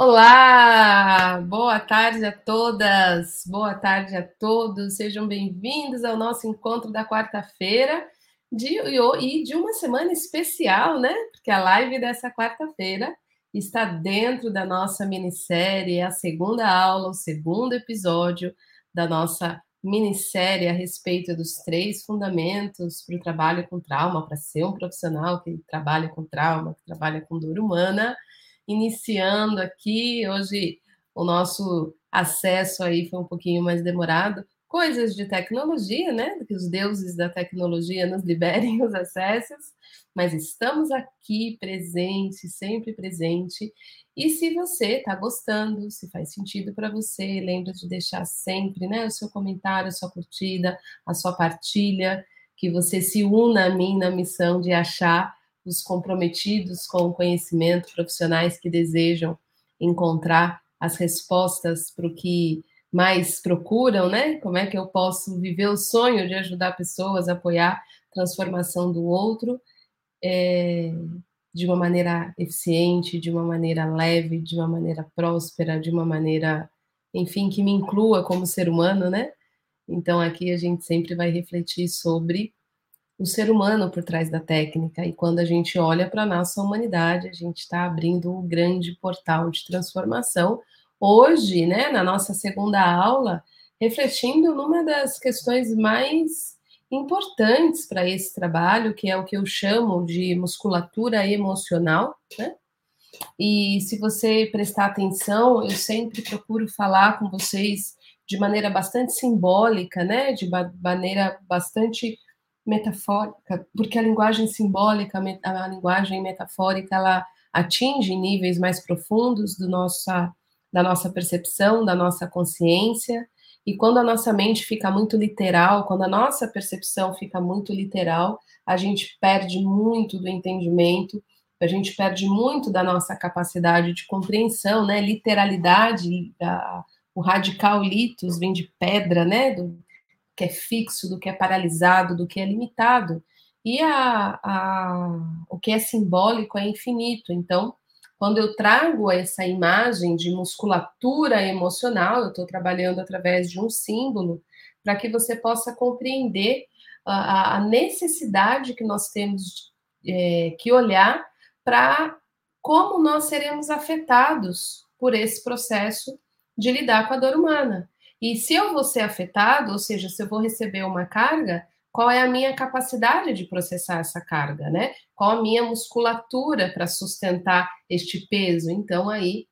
Olá, boa tarde a todas, boa tarde a todos, sejam bem-vindos ao nosso encontro da quarta-feira de, e de uma semana especial, né? Porque a live dessa quarta-feira está dentro da nossa minissérie, é a segunda aula, o segundo episódio da nossa minissérie a respeito dos três fundamentos para o trabalho com trauma, para ser um profissional que trabalha com trauma, que trabalha com dor humana iniciando aqui. Hoje o nosso acesso aí foi um pouquinho mais demorado. Coisas de tecnologia, né? Que os deuses da tecnologia nos liberem os acessos, mas estamos aqui presente, sempre presente. E se você está gostando, se faz sentido para você, lembra de deixar sempre né, o seu comentário, a sua curtida, a sua partilha, que você se una a mim na missão de achar os comprometidos com o conhecimento, profissionais que desejam encontrar as respostas para o que mais procuram, né? Como é que eu posso viver o sonho de ajudar pessoas apoiar a transformação do outro é, de uma maneira eficiente, de uma maneira leve, de uma maneira próspera, de uma maneira, enfim, que me inclua como ser humano, né? Então aqui a gente sempre vai refletir sobre o ser humano por trás da técnica. E quando a gente olha para a nossa humanidade, a gente está abrindo um grande portal de transformação. Hoje, né, na nossa segunda aula, refletindo numa das questões mais importantes para esse trabalho, que é o que eu chamo de musculatura emocional, né? E se você prestar atenção, eu sempre procuro falar com vocês de maneira bastante simbólica, né? De maneira bastante metafórica, porque a linguagem simbólica, a linguagem metafórica, ela atinge níveis mais profundos do nossa, da nossa percepção, da nossa consciência, e quando a nossa mente fica muito literal, quando a nossa percepção fica muito literal, a gente perde muito do entendimento, a gente perde muito da nossa capacidade de compreensão, né? Literalidade, a, o radical litos vem de pedra, né? Do, que é fixo, do que é paralisado, do que é limitado. E a, a, o que é simbólico é infinito. Então, quando eu trago essa imagem de musculatura emocional, eu estou trabalhando através de um símbolo para que você possa compreender a, a necessidade que nós temos é, que olhar para como nós seremos afetados por esse processo de lidar com a dor humana. E se eu vou ser afetado, ou seja, se eu vou receber uma carga, qual é a minha capacidade de processar essa carga, né? Qual a minha musculatura para sustentar este peso? Então, aí,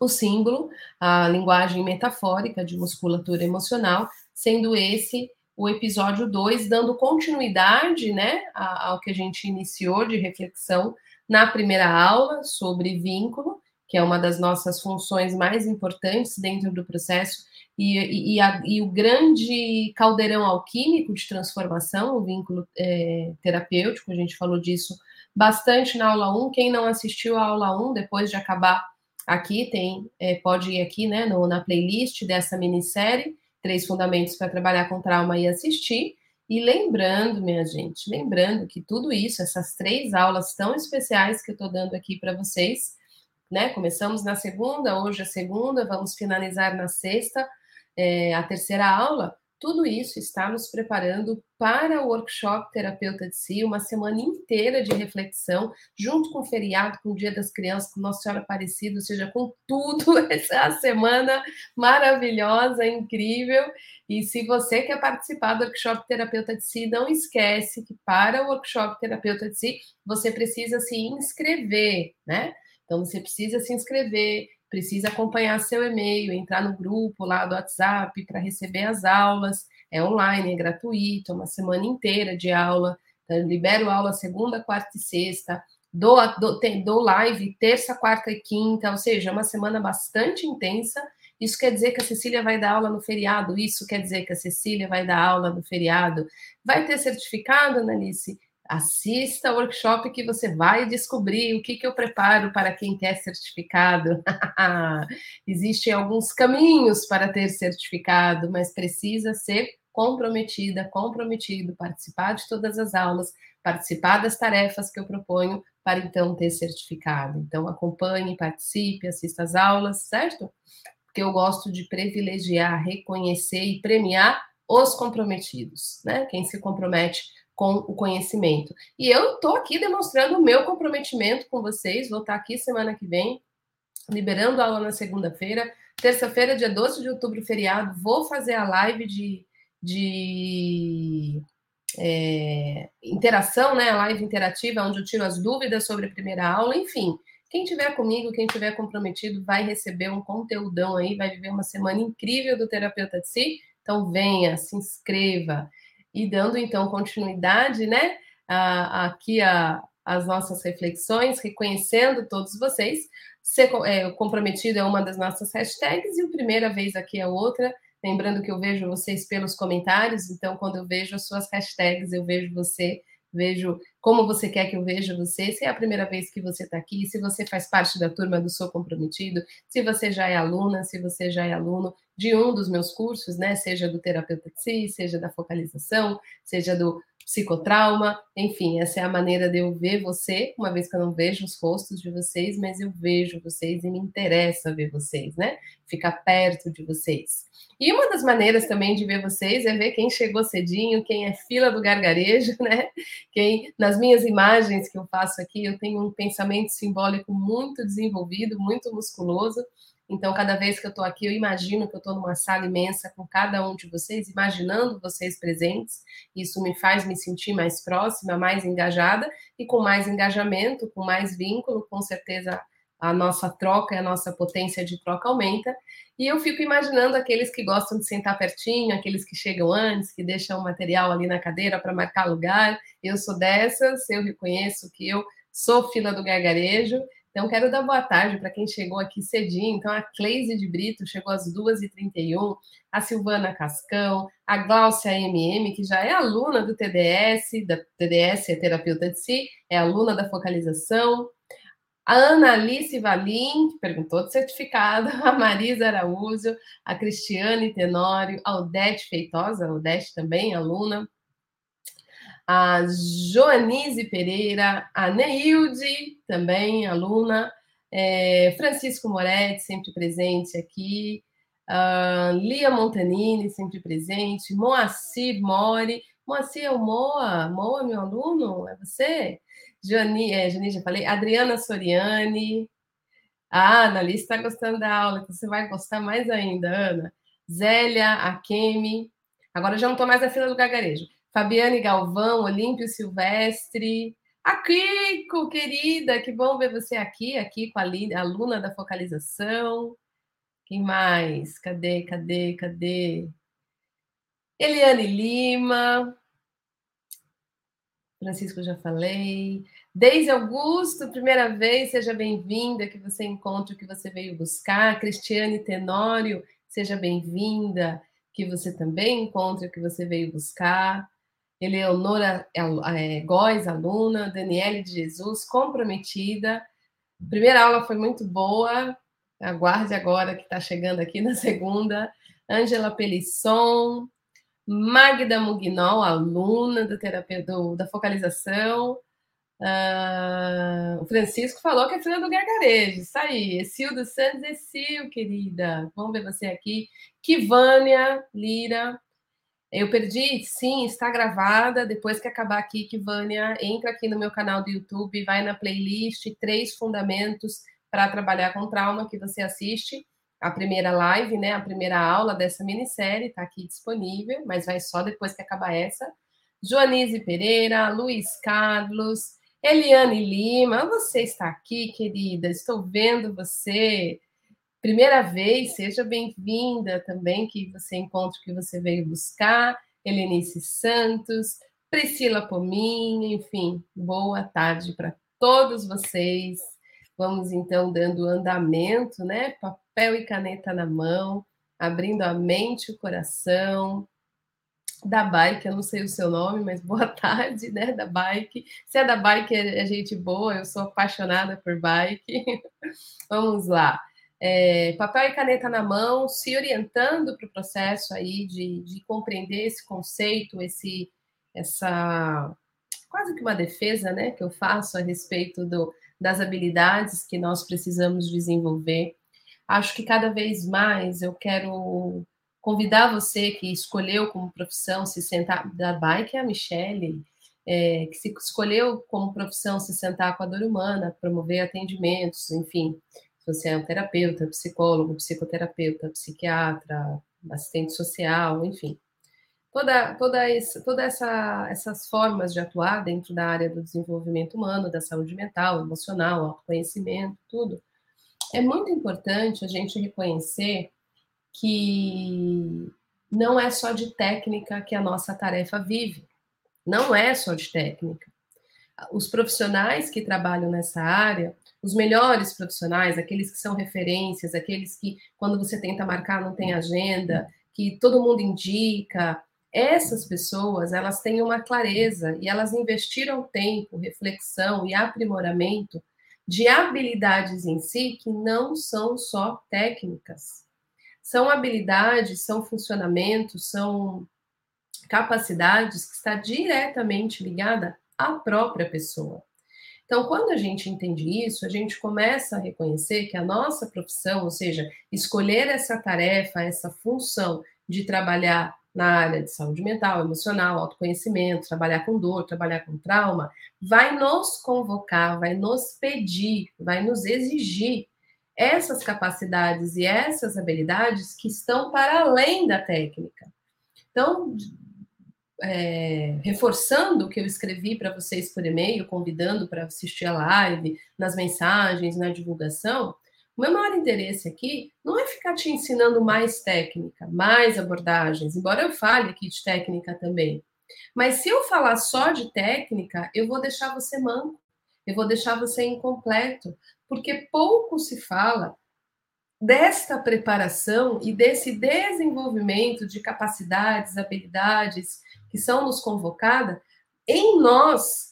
o símbolo, a linguagem metafórica de musculatura emocional, sendo esse o episódio 2, dando continuidade, né, ao que a gente iniciou de reflexão na primeira aula sobre vínculo, que é uma das nossas funções mais importantes dentro do processo e, e, a, e, o grande caldeirão alquímico de transformação, o vínculo é, terapêutico, a gente falou disso bastante na aula 1. Quem não assistiu a aula 1, depois de acabar aqui, tem é, pode ir aqui né, no, na playlist dessa minissérie, Três Fundamentos para Trabalhar com Trauma e assistir. E lembrando, minha gente, lembrando que tudo isso, essas três aulas tão especiais que eu estou dando aqui para vocês, né? Começamos na segunda, hoje é segunda, vamos finalizar na sexta é, a terceira aula, tudo isso está nos preparando para o workshop Terapeuta de Si, uma semana inteira de reflexão, junto com o feriado, com o Dia das Crianças, com Nossa Senhora Aparecida, ou seja, com tudo, essa semana maravilhosa, incrível. E se você quer participar do workshop Terapeuta de Si, não esquece que para o workshop Terapeuta de Si, você precisa se inscrever, né? Então, você precisa se inscrever, precisa acompanhar seu e-mail, entrar no grupo lá do WhatsApp para receber as aulas. É online, é gratuito, é uma semana inteira de aula. Então, eu libero aula segunda, quarta e sexta. Dou, dou, tem, dou live terça, quarta e quinta, ou seja, é uma semana bastante intensa. Isso quer dizer que a Cecília vai dar aula no feriado? Isso quer dizer que a Cecília vai dar aula no feriado? Vai ter certificado, Analice? Assista ao workshop que você vai descobrir o que, que eu preparo para quem quer certificado. Existem alguns caminhos para ter certificado, mas precisa ser comprometida, comprometido, participar de todas as aulas, participar das tarefas que eu proponho para então ter certificado. Então, acompanhe, participe, assista às aulas, certo? Porque eu gosto de privilegiar, reconhecer e premiar os comprometidos, né? Quem se compromete com o conhecimento. E eu estou aqui demonstrando o meu comprometimento com vocês, vou estar aqui semana que vem, liberando aula na segunda-feira. Terça-feira, dia 12 de outubro, feriado, vou fazer a live de, de é, interação, né? A live interativa, onde eu tiro as dúvidas sobre a primeira aula, enfim. Quem tiver comigo, quem tiver comprometido, vai receber um conteúdão aí, vai viver uma semana incrível do terapeuta de si. Então venha, se inscreva e dando então continuidade, né? A, aqui a, as nossas reflexões, reconhecendo todos vocês. Ser é, comprometido é uma das nossas hashtags e o primeira vez aqui é outra. Lembrando que eu vejo vocês pelos comentários, então quando eu vejo as suas hashtags, eu vejo você, vejo como você quer que eu veja você, se é a primeira vez que você está aqui, se você faz parte da turma do Sou Comprometido, se você já é aluna, se você já é aluno de um dos meus cursos, né? Seja do terapeuta de si, seja da focalização, seja do psicotrauma, enfim, essa é a maneira de eu ver você, uma vez que eu não vejo os rostos de vocês, mas eu vejo vocês e me interessa ver vocês, né? Ficar perto de vocês. E uma das maneiras também de ver vocês é ver quem chegou cedinho, quem é fila do gargarejo, né? Quem, nas minhas imagens que eu faço aqui, eu tenho um pensamento simbólico muito desenvolvido, muito musculoso. Então, cada vez que eu estou aqui, eu imagino que eu estou numa sala imensa com cada um de vocês, imaginando vocês presentes. Isso me faz me sentir mais próxima, mais engajada e com mais engajamento, com mais vínculo, com certeza a nossa troca e a nossa potência de troca aumenta. E eu fico imaginando aqueles que gostam de sentar pertinho, aqueles que chegam antes, que deixam o material ali na cadeira para marcar lugar. Eu sou dessas, eu reconheço que eu sou fila do gargarejo então, quero dar boa tarde para quem chegou aqui cedinho. Então, a Cleise de Brito chegou às 2h31, a Silvana Cascão, a Gláucia MM, que já é aluna do TDS, da TDS é terapeuta de si, é aluna da focalização. A Ana Alice Valim, que perguntou de certificado, a Marisa Araújo, a Cristiane Tenório, a Odete Feitosa, a Odete também, aluna, a Joanise Pereira, a Neilde, também aluna, é, Francisco Moretti, sempre presente aqui, uh, Lia Montanini, sempre presente, Moacir Mori, Moacir é o Moa, Moa, meu aluno, é você? Jani, é, já falei, Adriana Soriani, ah, a Annalise está gostando da aula, então você vai gostar mais ainda, Ana. Zélia, Akemi, agora já não estou mais na fila do gargarejo. Fabiane Galvão, Olímpio Silvestre, a Kiko, querida, que bom ver você aqui, aqui com a aluna da focalização. Quem mais? Cadê, cadê, cadê? Eliane Lima. Francisco, já falei. Deise Augusto, primeira vez, seja bem-vinda, que você encontre o que você veio buscar. Cristiane Tenório, seja bem-vinda, que você também encontre o que você veio buscar. Eleonora é, Góes, aluna, Daniele de Jesus, comprometida. Primeira aula foi muito boa, aguarde agora que está chegando aqui na segunda. Ângela Pelisson, Magda Mugnol, aluna do terapia, do, da focalização. Uh, o Francisco falou que é filha do gargarejo. Isso aí. Exildo Santos, Exil, querida. Vamos ver você aqui. Kivânia Lira, eu perdi, sim, está gravada. Depois que acabar aqui, que Vânia entra aqui no meu canal do YouTube, vai na playlist Três Fundamentos para Trabalhar com Trauma, que você assiste. A primeira live, né? A primeira aula dessa minissérie está aqui disponível, mas vai só depois que acabar essa. Joanise Pereira, Luiz Carlos, Eliane Lima, você está aqui, querida. Estou vendo você primeira vez, seja bem-vinda também, que você encontre o que você veio buscar. Helenice Santos, Priscila Pominho, enfim, boa tarde para todos vocês. Vamos então dando andamento, né? Papel e caneta na mão, abrindo a mente e o coração. Da Bike, eu não sei o seu nome, mas boa tarde, né? Da Bike. Se é da Bike, é gente boa, eu sou apaixonada por bike. Vamos lá é, papel e caneta na mão, se orientando para o processo aí de, de compreender esse conceito, esse, essa, quase que uma defesa, né, que eu faço a respeito do, das habilidades que nós precisamos desenvolver. Acho que cada vez mais eu quero convidar você que escolheu como profissão se sentar da bike é a Michelle, é, que se escolheu como profissão se sentar com a dor humana, promover atendimentos, enfim, se você é um terapeuta, psicólogo, psicoterapeuta, psiquiatra, assistente social, enfim, toda, toda, esse, toda essa, essas formas de atuar dentro da área do desenvolvimento humano, da saúde mental, emocional, autoconhecimento, tudo, é muito importante a gente reconhecer que não é só de técnica que a nossa tarefa vive. Não é só de técnica. Os profissionais que trabalham nessa área, os melhores profissionais, aqueles que são referências, aqueles que, quando você tenta marcar, não tem agenda, que todo mundo indica, essas pessoas, elas têm uma clareza e elas investiram tempo, reflexão e aprimoramento de habilidades em si que não são só técnicas. São habilidades, são funcionamentos, são capacidades que está diretamente ligada à própria pessoa. Então, quando a gente entende isso, a gente começa a reconhecer que a nossa profissão, ou seja, escolher essa tarefa, essa função de trabalhar na área de saúde mental, emocional, autoconhecimento, trabalhar com dor, trabalhar com trauma, vai nos convocar, vai nos pedir, vai nos exigir essas capacidades e essas habilidades que estão para além da técnica. Então, é, reforçando o que eu escrevi para vocês por e-mail, convidando para assistir a live, nas mensagens, na divulgação, o meu maior interesse aqui não é ficar te ensinando mais técnica, mais abordagens, embora eu fale aqui de técnica também. Mas se eu falar só de técnica, eu vou deixar você manco, eu vou deixar você incompleto, porque pouco se fala desta preparação e desse desenvolvimento de capacidades, habilidades que são nos convocadas em nós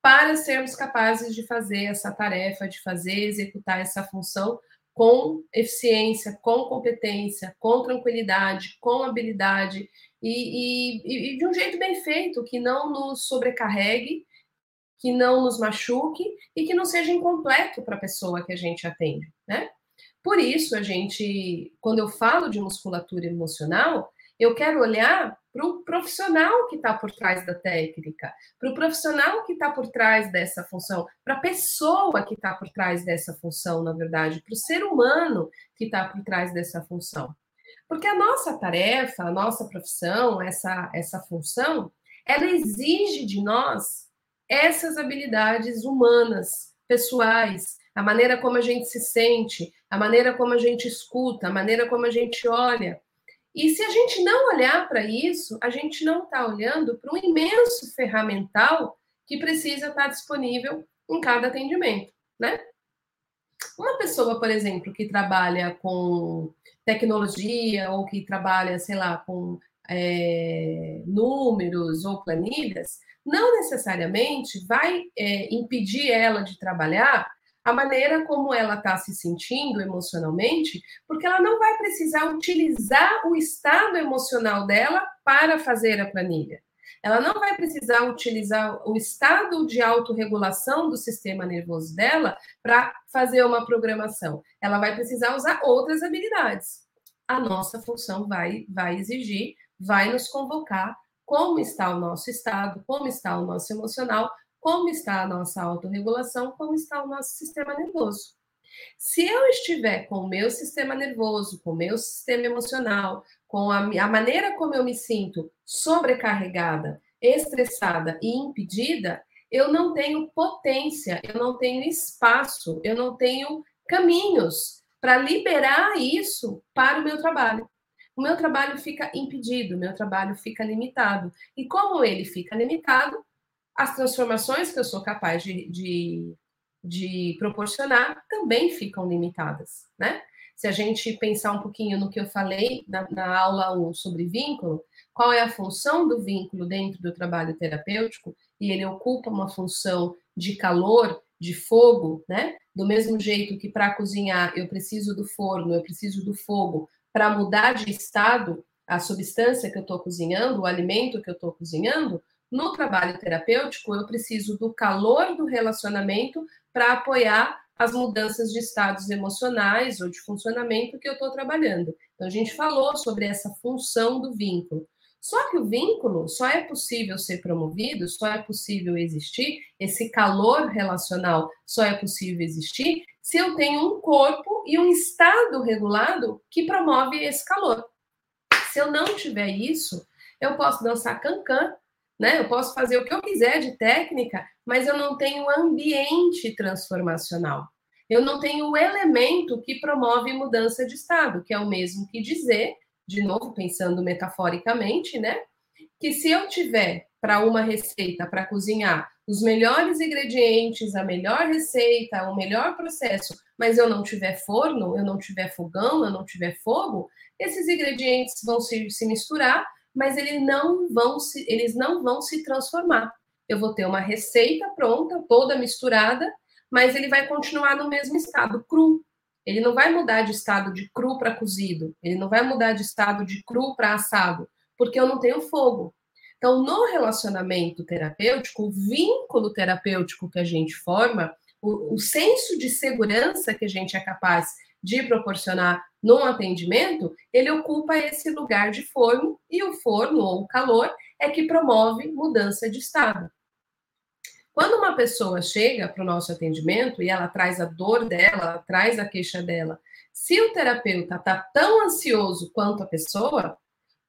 para sermos capazes de fazer essa tarefa, de fazer, executar essa função com eficiência, com competência, com tranquilidade, com habilidade e, e, e de um jeito bem feito, que não nos sobrecarregue, que não nos machuque e que não seja incompleto para a pessoa que a gente atende, né? Por isso, a gente, quando eu falo de musculatura emocional, eu quero olhar para o profissional que está por trás da técnica, para o profissional que está por trás dessa função, para a pessoa que está por trás dessa função, na verdade, para o ser humano que está por trás dessa função. Porque a nossa tarefa, a nossa profissão, essa, essa função, ela exige de nós essas habilidades humanas, pessoais, a maneira como a gente se sente, a maneira como a gente escuta, a maneira como a gente olha. E se a gente não olhar para isso, a gente não está olhando para um imenso ferramental que precisa estar tá disponível em cada atendimento, né? Uma pessoa, por exemplo, que trabalha com tecnologia ou que trabalha, sei lá, com é, números ou planilhas, não necessariamente vai é, impedir ela de trabalhar a maneira como ela está se sentindo emocionalmente, porque ela não vai precisar utilizar o estado emocional dela para fazer a planilha. Ela não vai precisar utilizar o estado de autorregulação do sistema nervoso dela para fazer uma programação. Ela vai precisar usar outras habilidades. A nossa função vai, vai exigir, vai nos convocar como está o nosso estado, como está o nosso emocional, como está a nossa autorregulação, como está o nosso sistema nervoso. Se eu estiver com o meu sistema nervoso, com o meu sistema emocional, com a, a maneira como eu me sinto sobrecarregada, estressada e impedida, eu não tenho potência, eu não tenho espaço, eu não tenho caminhos para liberar isso para o meu trabalho. O meu trabalho fica impedido, o meu trabalho fica limitado. E como ele fica limitado, as transformações que eu sou capaz de, de, de proporcionar também ficam limitadas, né? Se a gente pensar um pouquinho no que eu falei na, na aula 1 sobre vínculo, qual é a função do vínculo dentro do trabalho terapêutico, e ele ocupa uma função de calor, de fogo, né? Do mesmo jeito que para cozinhar eu preciso do forno, eu preciso do fogo para mudar de estado a substância que eu estou cozinhando, o alimento que eu estou cozinhando, no trabalho terapêutico, eu preciso do calor do relacionamento para apoiar as mudanças de estados emocionais ou de funcionamento que eu estou trabalhando. Então, a gente falou sobre essa função do vínculo. Só que o vínculo só é possível ser promovido, só é possível existir, esse calor relacional só é possível existir se eu tenho um corpo e um estado regulado que promove esse calor. Se eu não tiver isso, eu posso dançar cancan, né? Eu posso fazer o que eu quiser de técnica, mas eu não tenho ambiente transformacional. Eu não tenho o elemento que promove mudança de estado, que é o mesmo que dizer de novo, pensando metaforicamente, né? Que se eu tiver para uma receita, para cozinhar, os melhores ingredientes, a melhor receita, o melhor processo, mas eu não tiver forno, eu não tiver fogão, eu não tiver fogo, esses ingredientes vão se, se misturar, mas eles não vão se, eles não vão se transformar. Eu vou ter uma receita pronta, toda misturada, mas ele vai continuar no mesmo estado, cru. Ele não vai mudar de estado de cru para cozido, ele não vai mudar de estado de cru para assado, porque eu não tenho fogo. Então, no relacionamento terapêutico, o vínculo terapêutico que a gente forma, o, o senso de segurança que a gente é capaz de proporcionar num atendimento, ele ocupa esse lugar de forno, e o forno ou o calor é que promove mudança de estado. Quando uma pessoa chega para o nosso atendimento e ela traz a dor dela, ela traz a queixa dela, se o terapeuta está tão ansioso quanto a pessoa,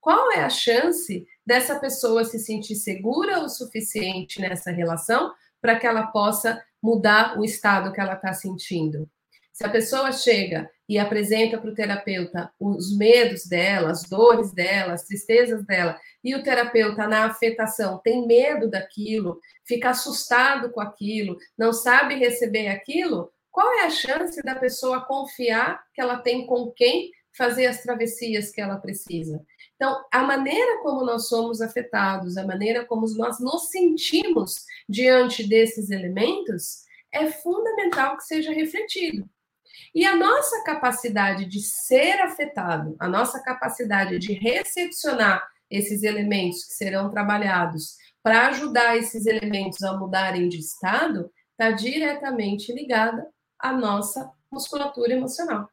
qual é a chance dessa pessoa se sentir segura o suficiente nessa relação para que ela possa mudar o estado que ela está sentindo? Se a pessoa chega e apresenta para o terapeuta os medos dela, as dores dela, as tristezas dela, e o terapeuta, na afetação, tem medo daquilo, fica assustado com aquilo, não sabe receber aquilo, qual é a chance da pessoa confiar que ela tem com quem fazer as travessias que ela precisa? Então, a maneira como nós somos afetados, a maneira como nós nos sentimos diante desses elementos, é fundamental que seja refletido. E a nossa capacidade de ser afetado, a nossa capacidade de recepcionar esses elementos que serão trabalhados para ajudar esses elementos a mudarem de estado, está diretamente ligada à nossa musculatura emocional.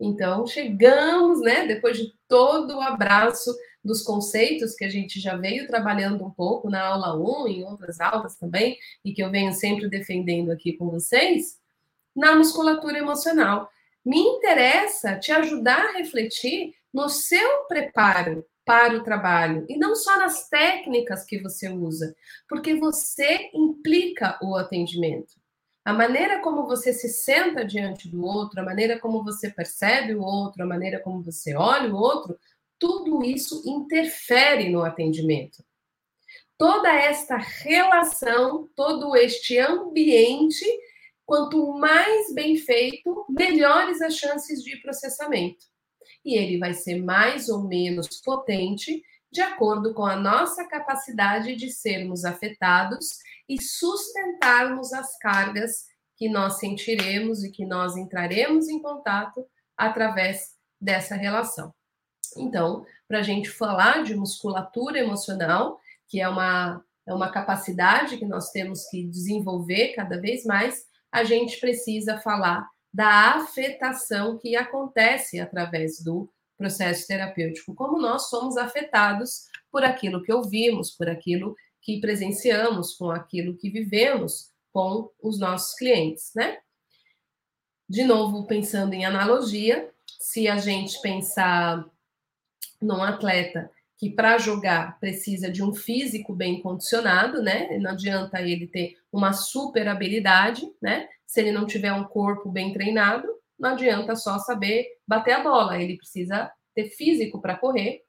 Então, chegamos, né, depois de todo o abraço dos conceitos que a gente já veio trabalhando um pouco na aula 1, em outras aulas também, e que eu venho sempre defendendo aqui com vocês, na musculatura emocional. Me interessa te ajudar a refletir no seu preparo para o trabalho e não só nas técnicas que você usa, porque você implica o atendimento. A maneira como você se senta diante do outro, a maneira como você percebe o outro, a maneira como você olha o outro, tudo isso interfere no atendimento. Toda esta relação, todo este ambiente Quanto mais bem feito, melhores as chances de processamento. E ele vai ser mais ou menos potente de acordo com a nossa capacidade de sermos afetados e sustentarmos as cargas que nós sentiremos e que nós entraremos em contato através dessa relação. Então, para a gente falar de musculatura emocional, que é uma, é uma capacidade que nós temos que desenvolver cada vez mais, a gente precisa falar da afetação que acontece através do processo terapêutico, como nós somos afetados por aquilo que ouvimos, por aquilo que presenciamos, com aquilo que vivemos com os nossos clientes, né? De novo, pensando em analogia, se a gente pensar num atleta que para jogar precisa de um físico bem condicionado, né? Não adianta ele ter uma super habilidade, né? Se ele não tiver um corpo bem treinado, não adianta só saber bater a bola, ele precisa ter físico para correr.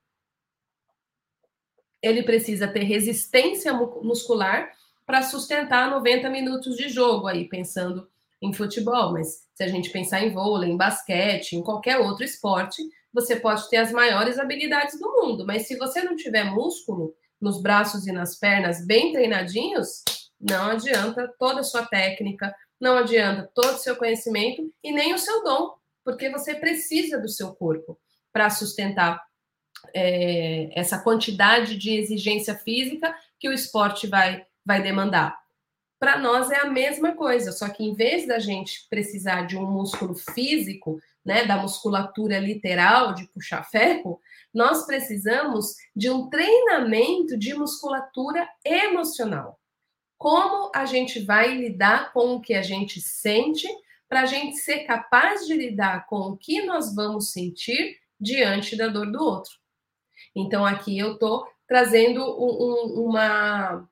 Ele precisa ter resistência muscular para sustentar 90 minutos de jogo aí, pensando em futebol, mas se a gente pensar em vôlei, em basquete, em qualquer outro esporte, você pode ter as maiores habilidades do mundo, mas se você não tiver músculo nos braços e nas pernas bem treinadinhos, não adianta toda a sua técnica, não adianta todo o seu conhecimento e nem o seu dom, porque você precisa do seu corpo para sustentar é, essa quantidade de exigência física que o esporte vai, vai demandar. Para nós é a mesma coisa, só que em vez da gente precisar de um músculo físico, né, da musculatura literal de puxar ferro, nós precisamos de um treinamento de musculatura emocional. Como a gente vai lidar com o que a gente sente para a gente ser capaz de lidar com o que nós vamos sentir diante da dor do outro. Então, aqui eu estou trazendo um, um, uma,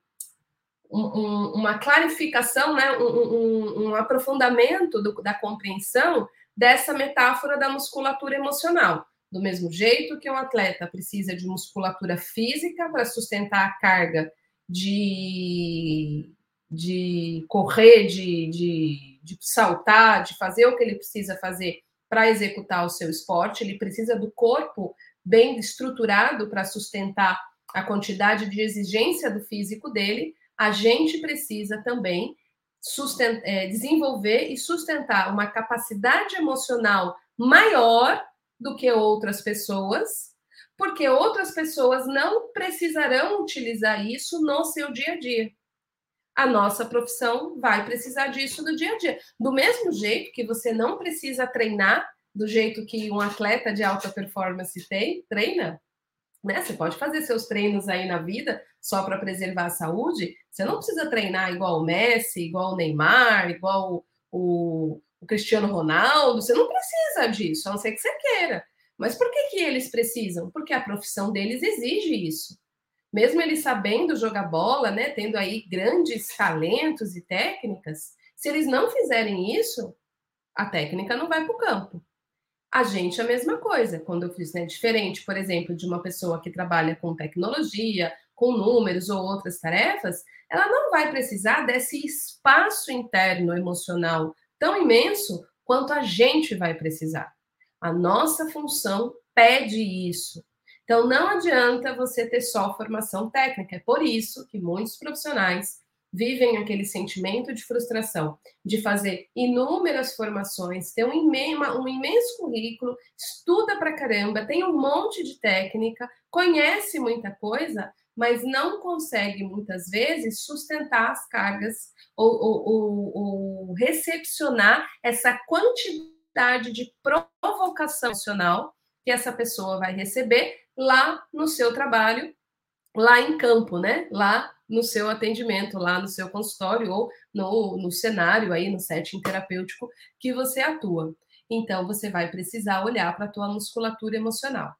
um, uma clarificação, né? um, aprofundamento do, da compreensão dessa metáfora da musculatura emocional. Do mesmo jeito que um atleta precisa de musculatura física para sustentar a carga de, de correr, de, de, de saltar, de fazer o que ele precisa fazer para executar o seu esporte, ele precisa do corpo bem estruturado para sustentar a quantidade de exigência do físico dele, a gente precisa também é, desenvolver e sustentar uma capacidade emocional maior do que outras pessoas, porque outras pessoas não precisarão utilizar isso no seu dia a dia. A nossa profissão vai precisar disso no dia a dia. Do mesmo jeito que você não precisa treinar do jeito que um atleta de alta performance tem, treina, né? Você pode fazer seus treinos aí na vida só para preservar a saúde. Você não precisa treinar igual o Messi, igual o Neymar, igual o, o Cristiano Ronaldo. Você não precisa disso, a não ser que você queira. Mas por que, que eles precisam? Porque a profissão deles exige isso. Mesmo eles sabendo jogar bola, né, tendo aí grandes talentos e técnicas, se eles não fizerem isso, a técnica não vai para o campo. A gente é a mesma coisa. Quando eu fiz, né, diferente, por exemplo, de uma pessoa que trabalha com tecnologia, com números ou outras tarefas, ela não vai precisar desse espaço interno emocional tão imenso quanto a gente vai precisar. A nossa função pede isso. Então, não adianta você ter só formação técnica. É por isso que muitos profissionais vivem aquele sentimento de frustração, de fazer inúmeras formações, ter um, um imenso currículo, estuda pra caramba, tem um monte de técnica, conhece muita coisa, mas não consegue muitas vezes sustentar as cargas ou, ou, ou, ou recepcionar essa quantidade de provocação emocional que essa pessoa vai receber lá no seu trabalho, lá em campo, né? Lá no seu atendimento, lá no seu consultório ou no, no cenário aí, no setting terapêutico que você atua. Então, você vai precisar olhar para a tua musculatura emocional.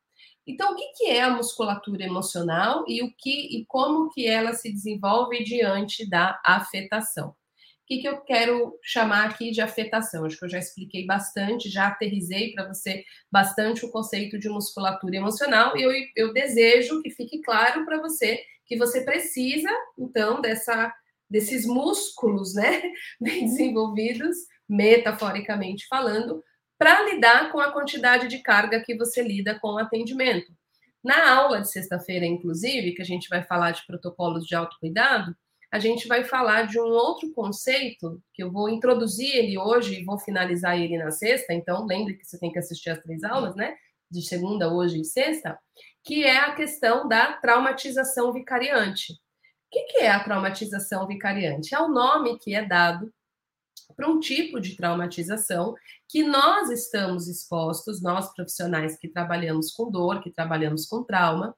Então, o que, que é a musculatura emocional e o que e como que ela se desenvolve diante da afetação? O que, que eu quero chamar aqui de afetação? Acho que eu já expliquei bastante, já aterrizei para você bastante o conceito de musculatura emocional e eu, eu desejo que fique claro para você que você precisa, então, dessa, desses músculos, né, bem desenvolvidos, metaforicamente falando, para lidar com a quantidade de carga que você lida com o atendimento. Na aula de sexta-feira, inclusive, que a gente vai falar de protocolos de autocuidado, a gente vai falar de um outro conceito que eu vou introduzir ele hoje e vou finalizar ele na sexta. Então, lembre que você tem que assistir as três aulas, né? De segunda, hoje e sexta, que é a questão da traumatização vicariante. O que é a traumatização vicariante? É o nome que é dado para um tipo de traumatização que nós estamos expostos, nós profissionais que trabalhamos com dor, que trabalhamos com trauma,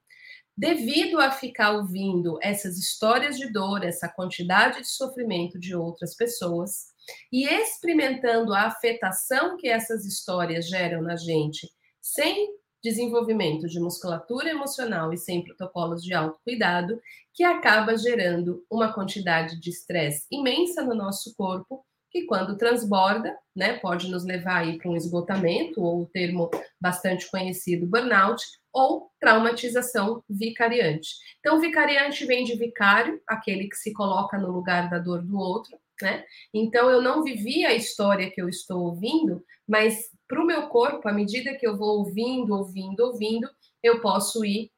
devido a ficar ouvindo essas histórias de dor, essa quantidade de sofrimento de outras pessoas e experimentando a afetação que essas histórias geram na gente, sem desenvolvimento de musculatura emocional e sem protocolos de autocuidado, que acaba gerando uma quantidade de estresse imensa no nosso corpo que quando transborda, né, pode nos levar aí para um esgotamento ou o termo bastante conhecido burnout ou traumatização vicariante. Então, vicariante vem de vicário, aquele que se coloca no lugar da dor do outro, né? Então, eu não vivi a história que eu estou ouvindo, mas para o meu corpo, à medida que eu vou ouvindo, ouvindo, ouvindo, eu posso ir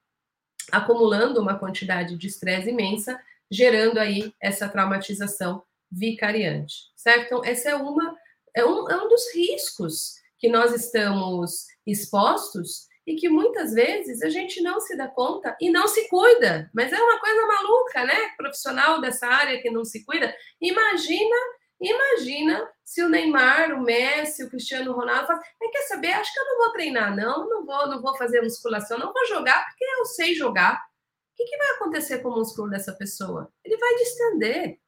acumulando uma quantidade de estresse imensa, gerando aí essa traumatização vicariante, certo? Então, essa é uma é um, é um dos riscos que nós estamos expostos e que muitas vezes a gente não se dá conta e não se cuida. Mas é uma coisa maluca, né? Profissional dessa área que não se cuida. Imagina, imagina se o Neymar, o Messi, o Cristiano Ronaldo falam, quer saber? Acho que eu não vou treinar, não, não vou, não vou fazer musculação, não vou jogar porque eu sei jogar. O que, que vai acontecer com o músculo dessa pessoa? Ele vai distender.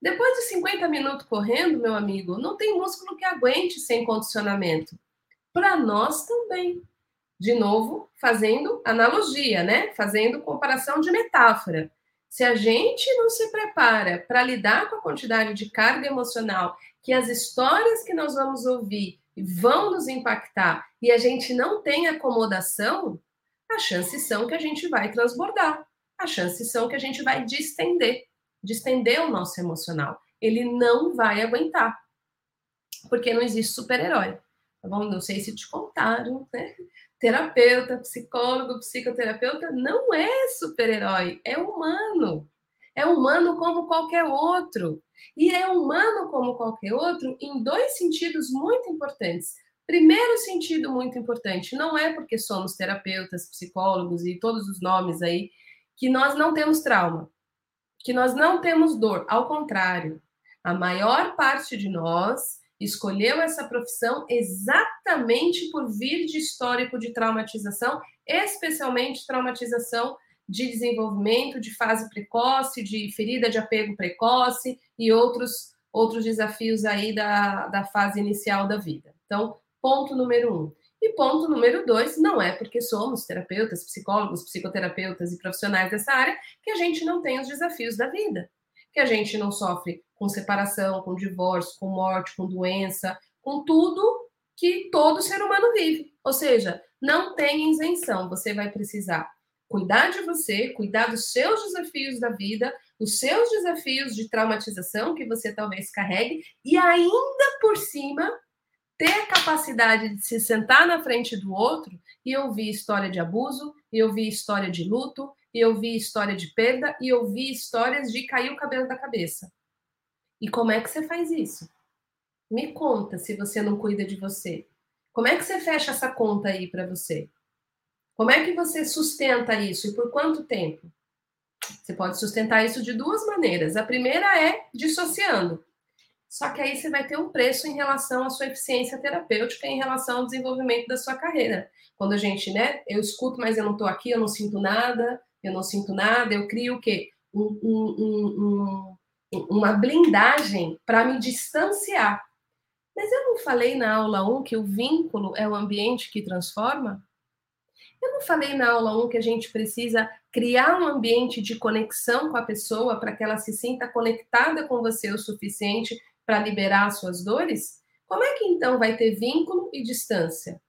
Depois de 50 minutos correndo, meu amigo, não tem músculo que aguente sem condicionamento. Para nós também de novo, fazendo analogia, né? Fazendo comparação de metáfora. Se a gente não se prepara para lidar com a quantidade de carga emocional que as histórias que nós vamos ouvir vão nos impactar e a gente não tem acomodação, as chances são que a gente vai transbordar. As chances são que a gente vai distender, distender o nosso emocional. Ele não vai aguentar. Porque não existe super-herói. Tá bom? Não sei se te contaram, né? terapeuta, psicólogo, psicoterapeuta não é super-herói, é humano. É humano como qualquer outro. E é humano como qualquer outro em dois sentidos muito importantes. Primeiro sentido muito importante, não é porque somos terapeutas, psicólogos e todos os nomes aí que nós não temos trauma, que nós não temos dor. Ao contrário, a maior parte de nós escolheu essa profissão exatamente por vir de histórico de traumatização, especialmente traumatização de desenvolvimento, de fase precoce, de ferida de apego precoce e outros, outros desafios aí da, da fase inicial da vida. Então, ponto número um. E ponto número dois, não é porque somos terapeutas, psicólogos, psicoterapeutas e profissionais dessa área que a gente não tem os desafios da vida, que a gente não sofre com separação, com divórcio, com morte, com doença, com tudo que todo ser humano vive. Ou seja, não tem isenção. Você vai precisar cuidar de você, cuidar dos seus desafios da vida, dos seus desafios de traumatização que você talvez carregue, e ainda por cima ter a capacidade de se sentar na frente do outro e ouvir história de abuso, e ouvir história de luto, e ouvir história de perda, e ouvir histórias de cair o cabelo da cabeça. E como é que você faz isso? Me conta se você não cuida de você. Como é que você fecha essa conta aí para você? Como é que você sustenta isso e por quanto tempo? Você pode sustentar isso de duas maneiras. A primeira é dissociando. Só que aí você vai ter um preço em relação à sua eficiência terapêutica, em relação ao desenvolvimento da sua carreira. Quando a gente, né, eu escuto, mas eu não estou aqui, eu não sinto nada, eu não sinto nada, eu crio o quê? Um, um, um, uma blindagem para me distanciar. Mas eu não falei na aula 1 que o vínculo é o ambiente que transforma? Eu não falei na aula 1 que a gente precisa criar um ambiente de conexão com a pessoa para que ela se sinta conectada com você o suficiente para liberar suas dores? Como é que então vai ter vínculo e distância?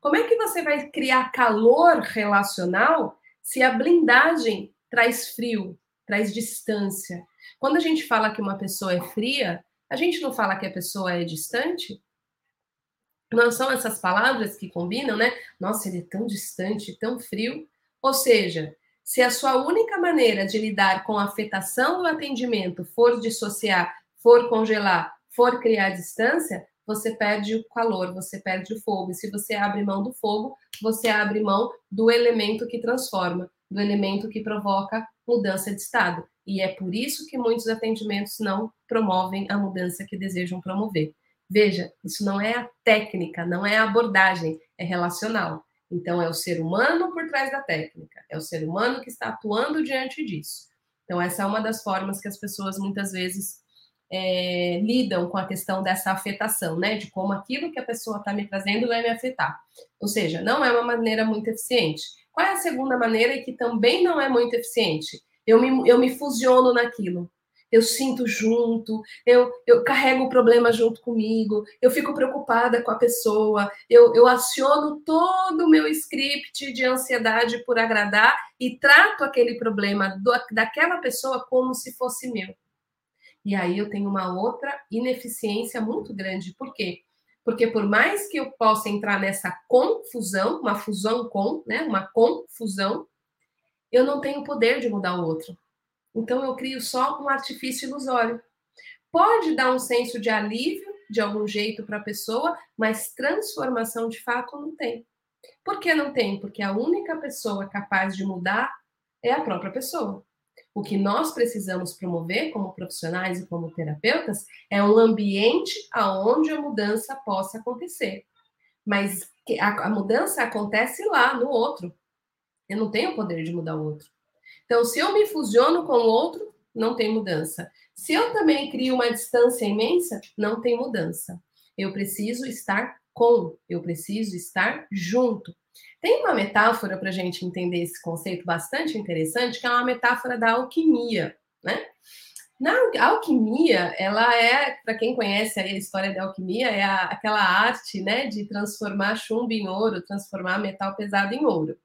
Como é que você vai criar calor relacional se a blindagem traz frio, traz distância? Quando a gente fala que uma pessoa é fria, a gente não fala que a pessoa é distante? Não são essas palavras que combinam, né? Nossa, ele é tão distante, tão frio. Ou seja, se a sua única maneira de lidar com a afetação do atendimento for dissociar, for congelar, for criar distância, você perde o calor, você perde o fogo. E se você abre mão do fogo, você abre mão do elemento que transforma, do elemento que provoca mudança de estado. E é por isso que muitos atendimentos não promovem a mudança que desejam promover. Veja, isso não é a técnica, não é a abordagem, é relacional. Então, é o ser humano por trás da técnica, é o ser humano que está atuando diante disso. Então, essa é uma das formas que as pessoas muitas vezes é, lidam com a questão dessa afetação, né? De como aquilo que a pessoa está me trazendo vai me afetar. Ou seja, não é uma maneira muito eficiente. Qual é a segunda maneira que também não é muito eficiente? eu me, eu me fusiono naquilo. Eu sinto junto, eu, eu carrego o problema junto comigo, eu fico preocupada com a pessoa, eu, eu aciono todo o meu script de ansiedade por agradar e trato aquele problema do, daquela pessoa como se fosse meu. E aí eu tenho uma outra ineficiência muito grande. Por quê? Porque por mais que eu possa entrar nessa confusão, uma fusão com, né, uma confusão, eu não tenho poder de mudar o outro. Então eu crio só um artifício ilusório. Pode dar um senso de alívio de algum jeito para a pessoa, mas transformação de fato não tem. Por que não tem? Porque a única pessoa capaz de mudar é a própria pessoa. O que nós precisamos promover como profissionais e como terapeutas é um ambiente aonde a mudança possa acontecer. Mas a, mudança acontece lá, no outro. Eu não tenho o poder de mudar o outro. Então, se eu me fusiono com o outro, não tem mudança. Se eu também crio uma distância imensa, não tem mudança. Eu preciso estar com, eu preciso estar junto. Tem uma metáfora para a gente entender esse conceito bastante interessante, que é uma metáfora da alquimia, né? Na alquimia, ela é, para quem conhece a história da alquimia, é a, aquela arte, né, de transformar chumbo em ouro, transformar metal pesado em ouro.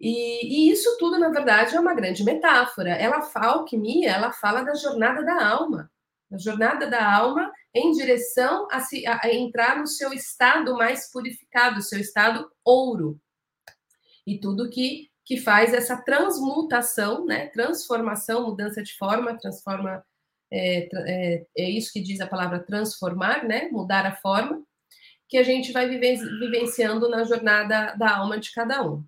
E, e, isso tudo, na verdade, é uma grande metáfora. Ela, a alquimia, ela fala da jornada da alma, da jornada da alma em direção a, se, a entrar no seu estado mais purificado, seu estado ouro. E tudo que, que faz essa transmutação, né? transformação, mudança de forma, transforma. É, é, é isso que diz a palavra transformar, né? mudar a forma, que a gente vai vivenciando na jornada da alma de cada um.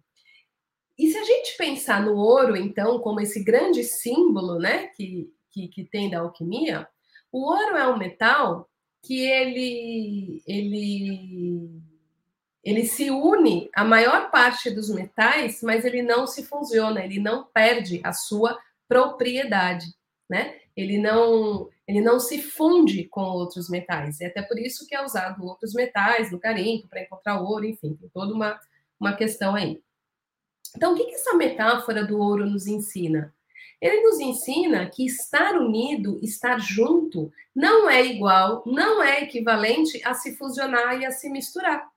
E se a gente pensar no ouro, então, como esse grande símbolo né, que, que, que tem da alquimia, o ouro é um metal que ele, ele, ele se une à maior parte dos metais, mas ele não se fusiona, ele não perde a sua propriedade, né? Ele não, ele não se funde com outros metais. É até por isso que é usado outros metais no carimbo para encontrar ouro, enfim, tem toda uma, uma questão aí. Então, o que, que essa metáfora do ouro nos ensina? Ele nos ensina que estar unido, estar junto, não é igual, não é equivalente a se fusionar e a se misturar.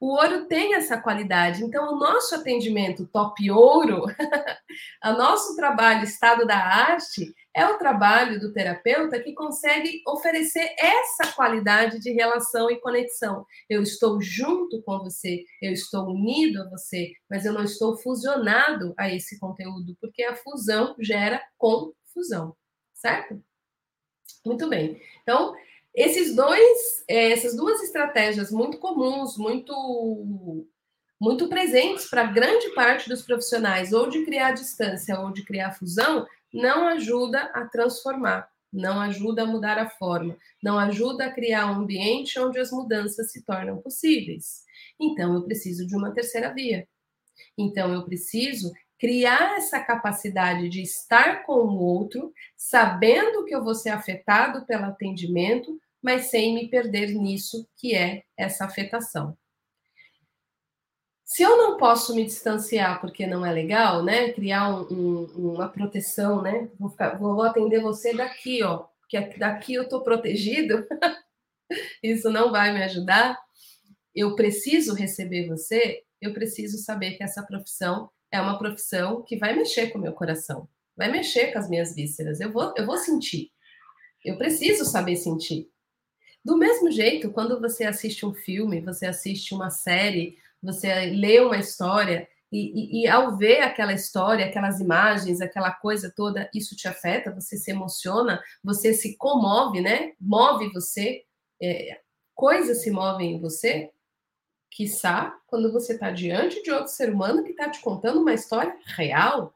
O ouro tem essa qualidade. Então, o nosso atendimento top ouro, o nosso trabalho estado da arte, é o trabalho do terapeuta que consegue oferecer essa qualidade de relação e conexão. Eu estou junto com você, eu estou unido a você, mas eu não estou fusionado a esse conteúdo, porque a fusão gera confusão, certo? Muito bem. Então, esses dois, é, essas duas estratégias muito comuns, muito muito presentes para grande parte dos profissionais, ou de criar distância ou de criar fusão, não ajuda a transformar, não ajuda a mudar a forma, não ajuda a criar um ambiente onde as mudanças se tornam possíveis. Então, eu preciso de uma terceira via. Então, eu preciso criar essa capacidade de estar com o outro, sabendo que eu vou ser afetado pelo atendimento, mas sem me perder nisso que é essa afetação. Se eu não posso me distanciar porque não é legal, né? Criar um, um, uma proteção, né? Vou, ficar, vou atender você daqui, ó, porque daqui eu tô protegido. Isso não vai me ajudar. Eu preciso receber você. Eu preciso saber que essa profissão é uma profissão que vai mexer com o meu coração, vai mexer com as minhas vísceras. Eu vou, eu vou sentir. Eu preciso saber sentir. Do mesmo jeito, quando você assiste um filme, você assiste uma série, você lê uma história, e, e, e, ao ver aquela história, aquelas imagens, aquela coisa toda, isso te afeta, você se emociona, você se comove, né? Move você, é, coisas se movem em você, quiçá quando você está diante de outro ser humano que está te contando uma história real,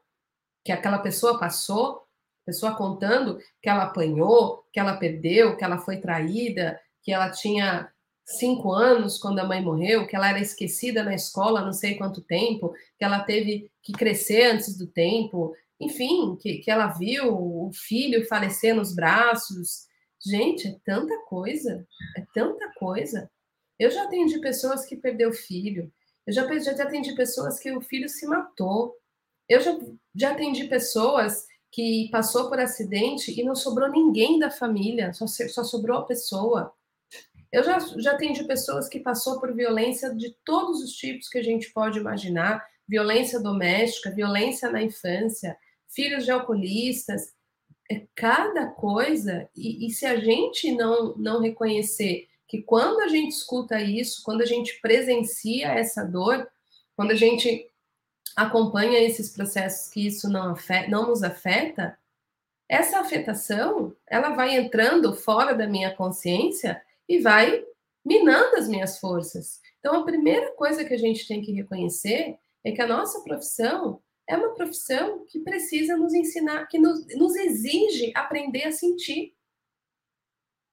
que aquela pessoa passou, pessoa contando que ela apanhou, que ela perdeu, que ela foi traída, que ela tinha cinco anos quando a mãe morreu, que ela era esquecida na escola não sei quanto tempo, que ela teve que crescer antes do tempo, enfim, que, que ela viu o filho falecer nos braços. Gente, é tanta coisa, é tanta coisa. Eu já atendi pessoas que perdeu filho, eu já, já atendi pessoas que o filho se matou, eu já, já atendi pessoas que passou por acidente e não sobrou ninguém da família, só, só sobrou a pessoa. Eu já, já atendi pessoas que passou por violência de todos os tipos que a gente pode imaginar, violência doméstica, violência na infância, filhos de alcoolistas, é cada coisa, e, e se a gente não, não reconhecer que quando a gente escuta isso, quando a gente presencia essa dor, quando a gente acompanha esses processos que isso não, afeta, não nos afeta, essa afetação ela vai entrando fora da minha consciência e vai minando as minhas forças. Então, a primeira coisa que a gente tem que reconhecer é que a nossa profissão é uma profissão que precisa nos ensinar, que nos, nos exige aprender a sentir.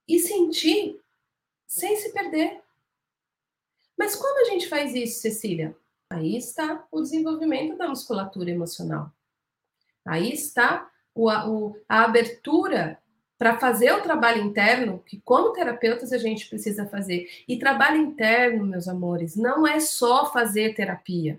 E sentir sem se perder. Mas como a gente faz isso, Cecília? Aí está o desenvolvimento da musculatura emocional. Aí está o, o, a abertura para fazer o trabalho interno, que como terapeutas a gente precisa fazer. E trabalho interno, meus amores, não é só fazer terapia.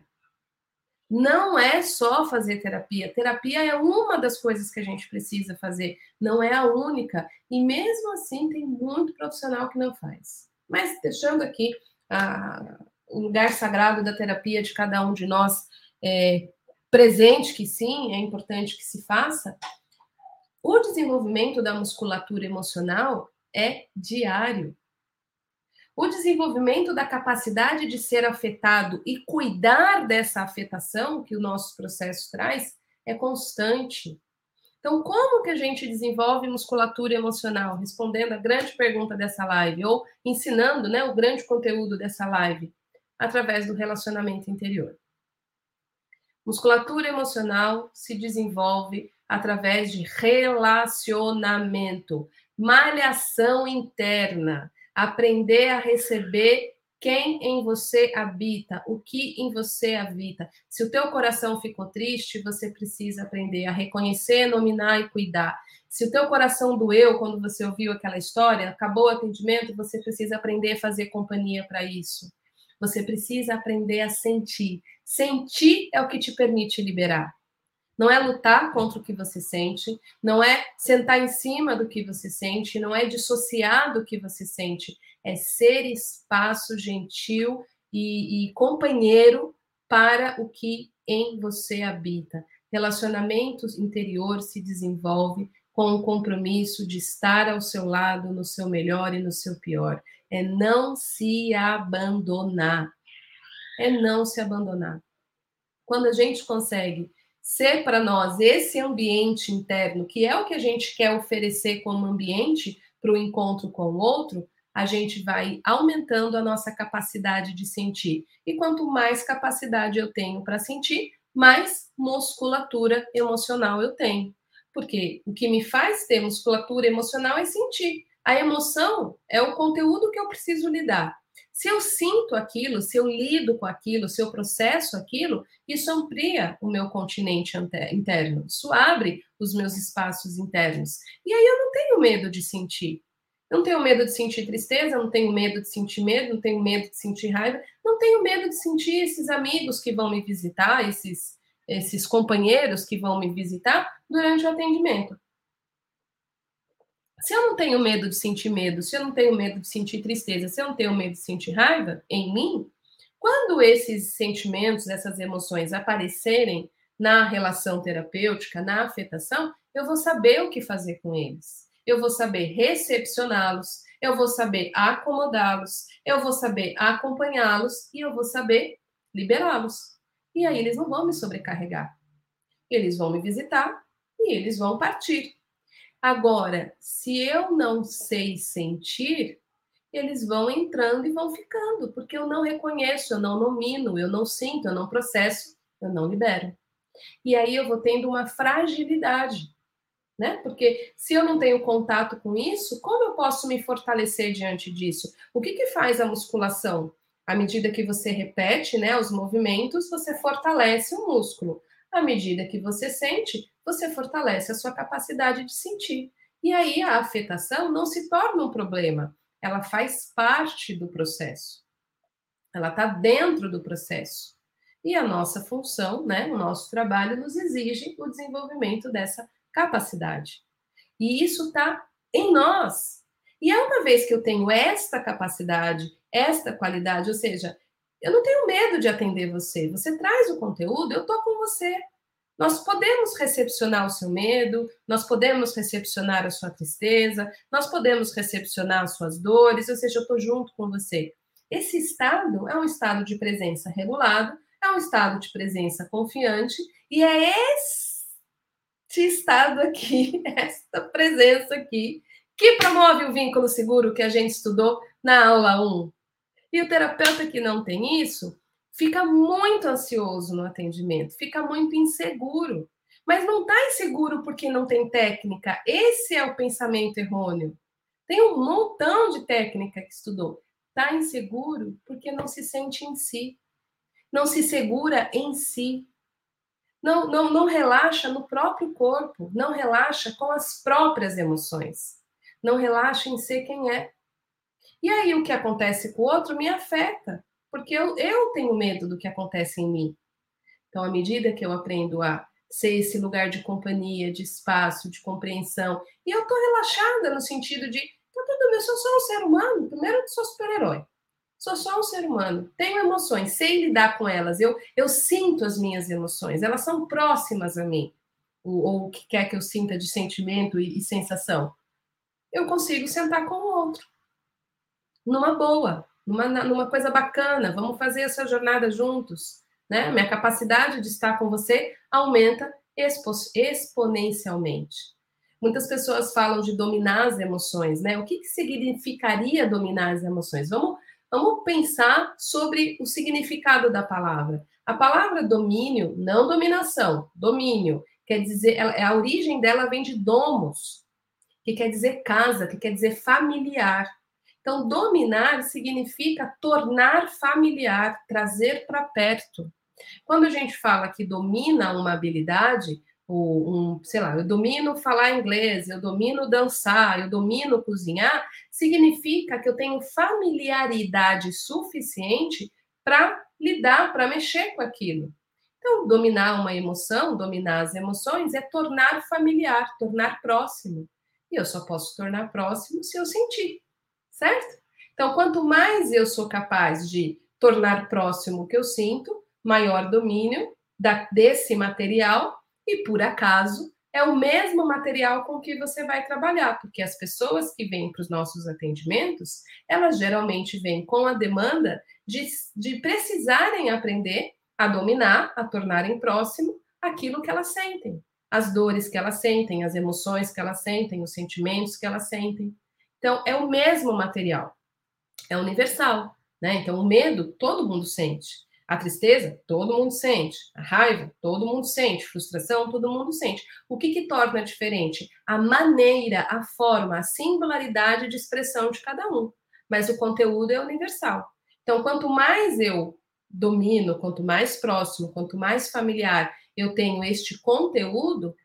Não é só fazer terapia. Terapia é uma das coisas que a gente precisa fazer, não é a única. E mesmo assim, tem muito profissional que não faz. Mas deixando aqui a, o lugar sagrado da terapia de cada um de nós é, presente, que sim, é importante que se faça, o desenvolvimento da musculatura emocional é diário. O desenvolvimento da capacidade de ser afetado e cuidar dessa afetação que o nosso processo traz é constante. Então, como que a gente desenvolve musculatura emocional? Respondendo a grande pergunta dessa live, ou ensinando né, o grande conteúdo dessa live, através do relacionamento interior. Musculatura emocional se desenvolve através de relacionamento, malhação interna aprender a receber quem em você habita, o que em você habita. Se o teu coração ficou triste, você precisa aprender a reconhecer, nominar e cuidar. Se o teu coração doeu quando você ouviu aquela história, acabou o atendimento, você precisa aprender a fazer companhia para isso. Você precisa aprender a sentir. Sentir é o que te permite liberar. Não é lutar contra o que você sente, não é sentar em cima do que você sente, não é dissociar do que você sente, é ser espaço gentil e, e companheiro para o que em você habita. Relacionamento interior se desenvolve com o compromisso de estar ao seu lado no seu melhor e no seu pior. É não se abandonar. É não se abandonar. Quando a gente consegue ser para nós esse ambiente interno, que é o que a gente quer oferecer como ambiente para o encontro com o outro, a gente vai aumentando a nossa capacidade de sentir. E quanto mais capacidade eu tenho para sentir, mais musculatura emocional eu tenho. Porque o que me faz ter musculatura emocional é sentir. A emoção é o conteúdo que eu preciso lidar. Se eu sinto aquilo, se eu lido com aquilo, se eu processo aquilo, isso amplia o meu continente interno, isso abre os meus espaços internos. E aí eu não tenho medo de sentir. Não tenho medo de sentir tristeza, não tenho medo de sentir medo, não tenho medo de sentir raiva, não tenho medo de sentir esses amigos que vão me visitar, esses, esses companheiros que vão me visitar durante o atendimento. Se eu não tenho medo de sentir medo, se eu não tenho medo de sentir tristeza, se eu não tenho medo de sentir raiva em mim, quando esses sentimentos, essas emoções aparecerem na relação terapêutica, na afetação, eu vou saber o que fazer com eles. Eu vou saber recepcioná-los, eu vou saber acomodá-los, eu vou saber acompanhá-los e eu vou saber liberá-los. E aí eles não vão me sobrecarregar. Eles vão me visitar e eles vão partir. Agora, se eu não sei sentir, eles vão entrando e vão ficando, porque eu não reconheço, eu não nomino, eu não sinto, eu não processo, eu não libero. E aí eu vou tendo uma fragilidade, né? Porque se eu não tenho contato com isso, como eu posso me fortalecer diante disso? O que, que faz a musculação? À medida que você repete né, os movimentos, você fortalece o músculo. À medida que você sente, você fortalece a sua capacidade de sentir. E aí a afetação não se torna um problema, ela faz parte do processo. Ela está dentro do processo. E a nossa função, né, o nosso trabalho nos exige o desenvolvimento dessa capacidade. E isso está em nós. E é uma vez que eu tenho esta capacidade, esta qualidade, ou seja, eu não tenho medo de atender você. Você traz o conteúdo, eu estou com você. Nós podemos recepcionar o seu medo, nós podemos recepcionar a sua tristeza, nós podemos recepcionar as suas dores, ou seja, eu estou junto com você. Esse estado é um estado de presença regulado, é um estado de presença confiante, e é este estado aqui, esta presença aqui, que promove o vínculo seguro que a gente estudou na aula 1. E o terapeuta que não tem isso fica muito ansioso no atendimento, fica muito inseguro. Mas não está inseguro porque não tem técnica. Esse é o pensamento errôneo. Tem um montão de técnica que estudou. Está inseguro porque não se sente em si. Não se segura em si. Não, não, não relaxa no próprio corpo. Não relaxa com as próprias emoções. Não relaxa em ser quem é. E aí o que acontece com o outro me afeta, porque eu, eu tenho medo do que acontece em mim. Então, à medida que eu aprendo a ser esse lugar de companhia, de espaço, de compreensão, e eu tô relaxada no sentido de, tá tudo bem, eu sou só um ser humano, primeiro eu sou super-herói. Sou só um ser humano, tenho emoções, sei lidar com elas, eu, eu sinto as minhas emoções, elas são próximas a mim, ou, ou o que quer que eu sinta de sentimento e, e sensação. Eu consigo sentar com o outro numa boa, numa, numa coisa bacana, vamos fazer essa jornada juntos, né? Minha capacidade de estar com você aumenta expo exponencialmente. Muitas pessoas falam de dominar as emoções, né? O que, que significaria dominar as emoções? Vamos, vamos pensar sobre o significado da palavra. A palavra domínio, não dominação, domínio, quer dizer, a origem dela vem de domos, que quer dizer casa, que quer dizer familiar. Então, dominar significa tornar familiar, trazer para perto. Quando a gente fala que domina uma habilidade, ou um, sei lá, eu domino falar inglês, eu domino dançar, eu domino cozinhar, significa que eu tenho familiaridade suficiente para lidar, para mexer com aquilo. Então, dominar uma emoção, dominar as emoções, é tornar familiar, tornar próximo. E eu só posso tornar próximo se eu sentir certo? Então, quanto mais eu sou capaz de tornar próximo o que eu sinto, maior domínio da, desse material, e por acaso é o mesmo material com que você vai trabalhar, porque as pessoas que vêm para os nossos atendimentos, elas geralmente vêm com a demanda de, de precisarem aprender a dominar, a tornarem próximo aquilo que elas sentem, as dores que elas sentem, as emoções que elas sentem, os sentimentos que elas sentem. Então, é o mesmo material, é universal, né? Então, o medo, todo mundo sente. A tristeza, todo mundo sente. A raiva, todo mundo sente. Frustração, todo mundo sente. O que, que torna diferente? A maneira, a forma, a singularidade de expressão de cada um. Mas o conteúdo é universal. Então, quanto mais eu domino, quanto mais próximo, quanto mais familiar eu tenho este conteúdo,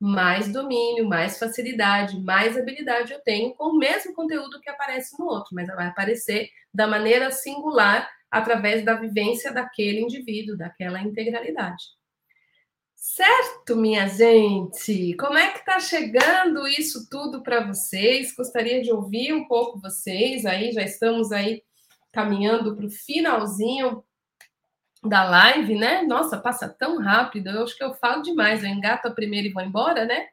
mais domínio, mais facilidade, mais habilidade eu tenho com o mesmo conteúdo que aparece no outro, mas vai aparecer da maneira singular através da vivência daquele indivíduo, daquela integralidade. Certo, minha gente? Como é que tá chegando isso tudo para vocês? Gostaria de ouvir um pouco vocês aí, já estamos aí caminhando para o finalzinho da live, né? Nossa, passa tão rápido. Eu acho que eu falo demais. Eu engato a primeira e vou embora, né?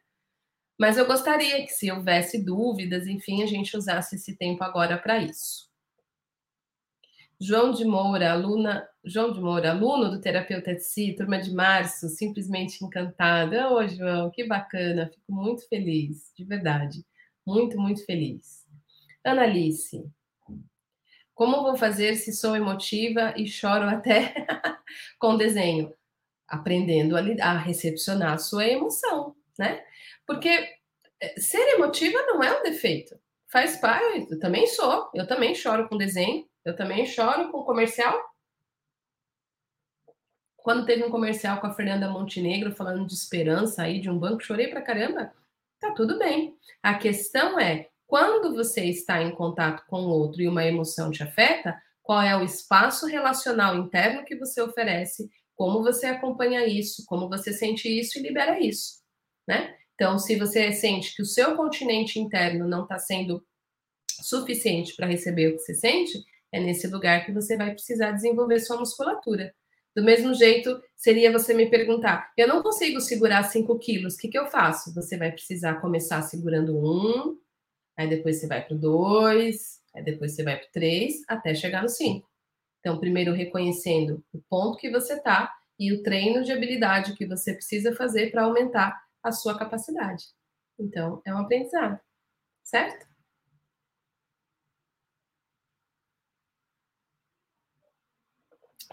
Mas eu gostaria que, se houvesse dúvidas, enfim, a gente usasse esse tempo agora para isso. João de Moura, aluna, João de Moura, aluno do terapeuta de si, turma de março, simplesmente encantada. Ô, João, que bacana, fico muito feliz, de verdade. Muito, muito feliz. Analice, como vou fazer se sou emotiva e choro até com desenho? Aprendendo a, a recepcionar a sua emoção, né? Porque eh, ser emotiva não é um defeito. Faz parte, eu também sou. Eu também choro com desenho, eu também choro com comercial. Quando teve um comercial com a Fernanda Montenegro falando de esperança aí de um banco, chorei pra caramba. Tá tudo bem. A questão é quando você está em contato com o outro e uma emoção te afeta, qual é o espaço relacional interno que você oferece, como você acompanha isso, como você sente isso e libera isso, né? Então, se você sente que o seu continente interno não está sendo suficiente para receber o que você sente, é nesse lugar que você vai precisar desenvolver sua musculatura. Do mesmo jeito, seria você me perguntar: eu não consigo segurar 5 quilos, o que, que eu faço? Você vai precisar começar segurando um, Aí depois você vai para o 2, aí depois você vai para o 3, até chegar no 5. Então, primeiro reconhecendo o ponto que você está e o treino de habilidade que você precisa fazer para aumentar a sua capacidade. Então, é um aprendizado, certo?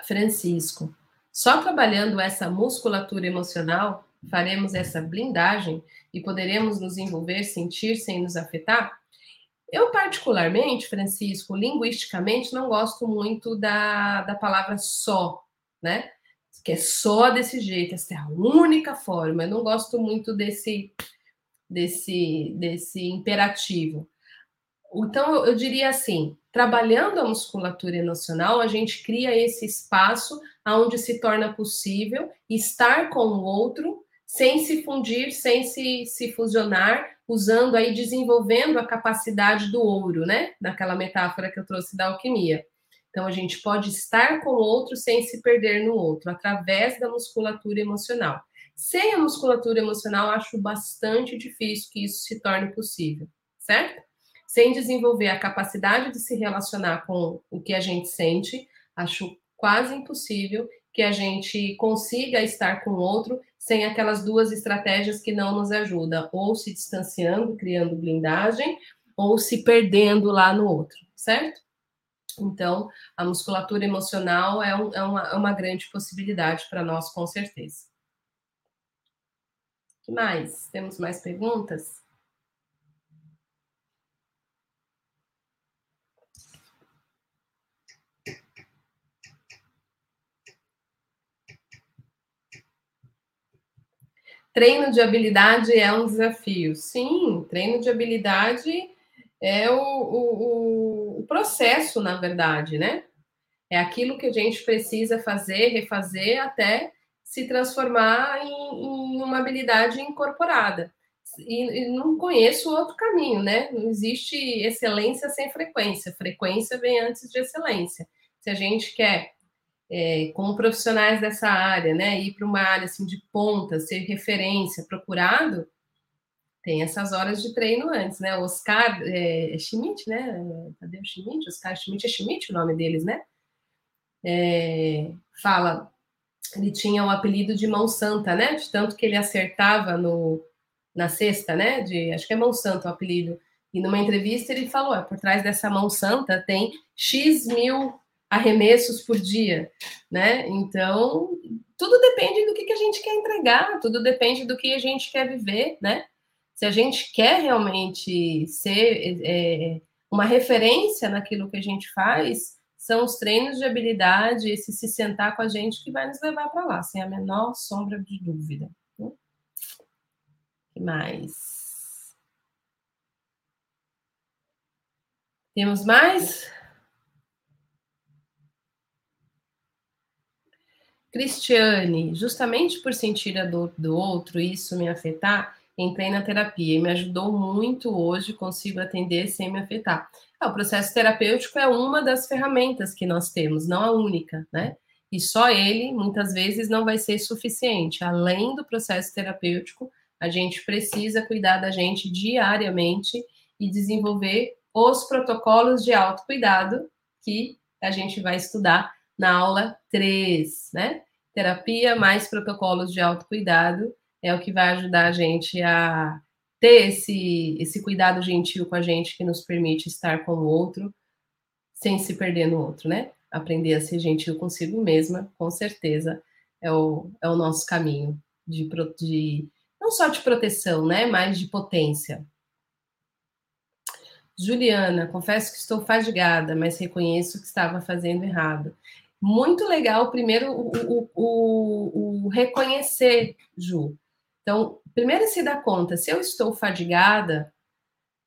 Francisco, só trabalhando essa musculatura emocional faremos essa blindagem e poderemos nos envolver, sentir sem nos afetar? Eu, particularmente, Francisco, linguisticamente, não gosto muito da, da palavra só, né? Que é só desse jeito, essa é a única forma. Eu não gosto muito desse, desse, desse imperativo. Então, eu, eu diria assim: trabalhando a musculatura emocional, a gente cria esse espaço onde se torna possível estar com o outro sem se fundir, sem se, se fusionar, usando aí, desenvolvendo a capacidade do ouro, né? Naquela metáfora que eu trouxe da alquimia. Então, a gente pode estar com o outro sem se perder no outro, através da musculatura emocional. Sem a musculatura emocional, acho bastante difícil que isso se torne possível, certo? Sem desenvolver a capacidade de se relacionar com o que a gente sente, acho quase impossível que a gente consiga estar com o outro sem aquelas duas estratégias que não nos ajudam, ou se distanciando, criando blindagem, ou se perdendo lá no outro, certo? Então, a musculatura emocional é, um, é, uma, é uma, grande possibilidade para nós, com certeza. O que mais? Temos mais perguntas? Treino de habilidade é um desafio. Sim, treino de habilidade é o, o, o, processo, na verdade, né? É aquilo que a gente precisa fazer, refazer até se transformar em, em uma habilidade incorporada. E, e, não conheço outro caminho, né? Não existe excelência sem frequência. Frequência vem antes de excelência. Se a gente quer é, como profissionais dessa área, né, ir para uma área assim de ponta, ser referência, procurado, tem essas horas de treino antes, né? Oscar é, é Schmidt, né? Cadê o Schmidt? Oscar Schmidt é Schmidt o nome deles, né? É, fala, ele tinha o apelido de mão santa, né? De tanto que ele acertava no, na cesta, né? De, acho que é mão santa o apelido. E numa entrevista ele falou: é, por trás dessa mão santa tem X mil arremessos por dia, né? Então, tudo depende do que, que a gente quer entregar, tudo depende do que a gente quer viver, né? Se a gente quer realmente ser é, uma referência naquilo que a gente faz, são os treinos de habilidade, esse se sentar com a gente que vai nos levar para lá, sem a menor sombra de dúvida. Né? que mais? Temos mais? Cristiane, justamente por sentir a dor do outro, isso me afetar, entrei na terapia e me ajudou muito hoje, consigo atender sem me afetar. Ah, o processo terapêutico é uma das ferramentas que nós temos, não a única, né? E só ele, muitas vezes, não vai ser suficiente. Além do processo terapêutico, a gente precisa cuidar da gente diariamente e desenvolver os protocolos de autocuidado que a gente vai estudar na aula 3, né? Terapia mais protocolos de autocuidado é o que vai ajudar a gente a ter esse, esse cuidado gentil com a gente que nos permite estar com o outro sem se perder no outro, né? Aprender a ser gentil consigo mesma, com certeza, é o, é o nosso caminho de, de não só de proteção, né? Mas de potência. Juliana, confesso que estou fadigada, mas reconheço que estava fazendo errado muito legal, primeiro, o, o, o, reconhecer, Ju. Então, primeiro se dar conta, se eu estou fadigada,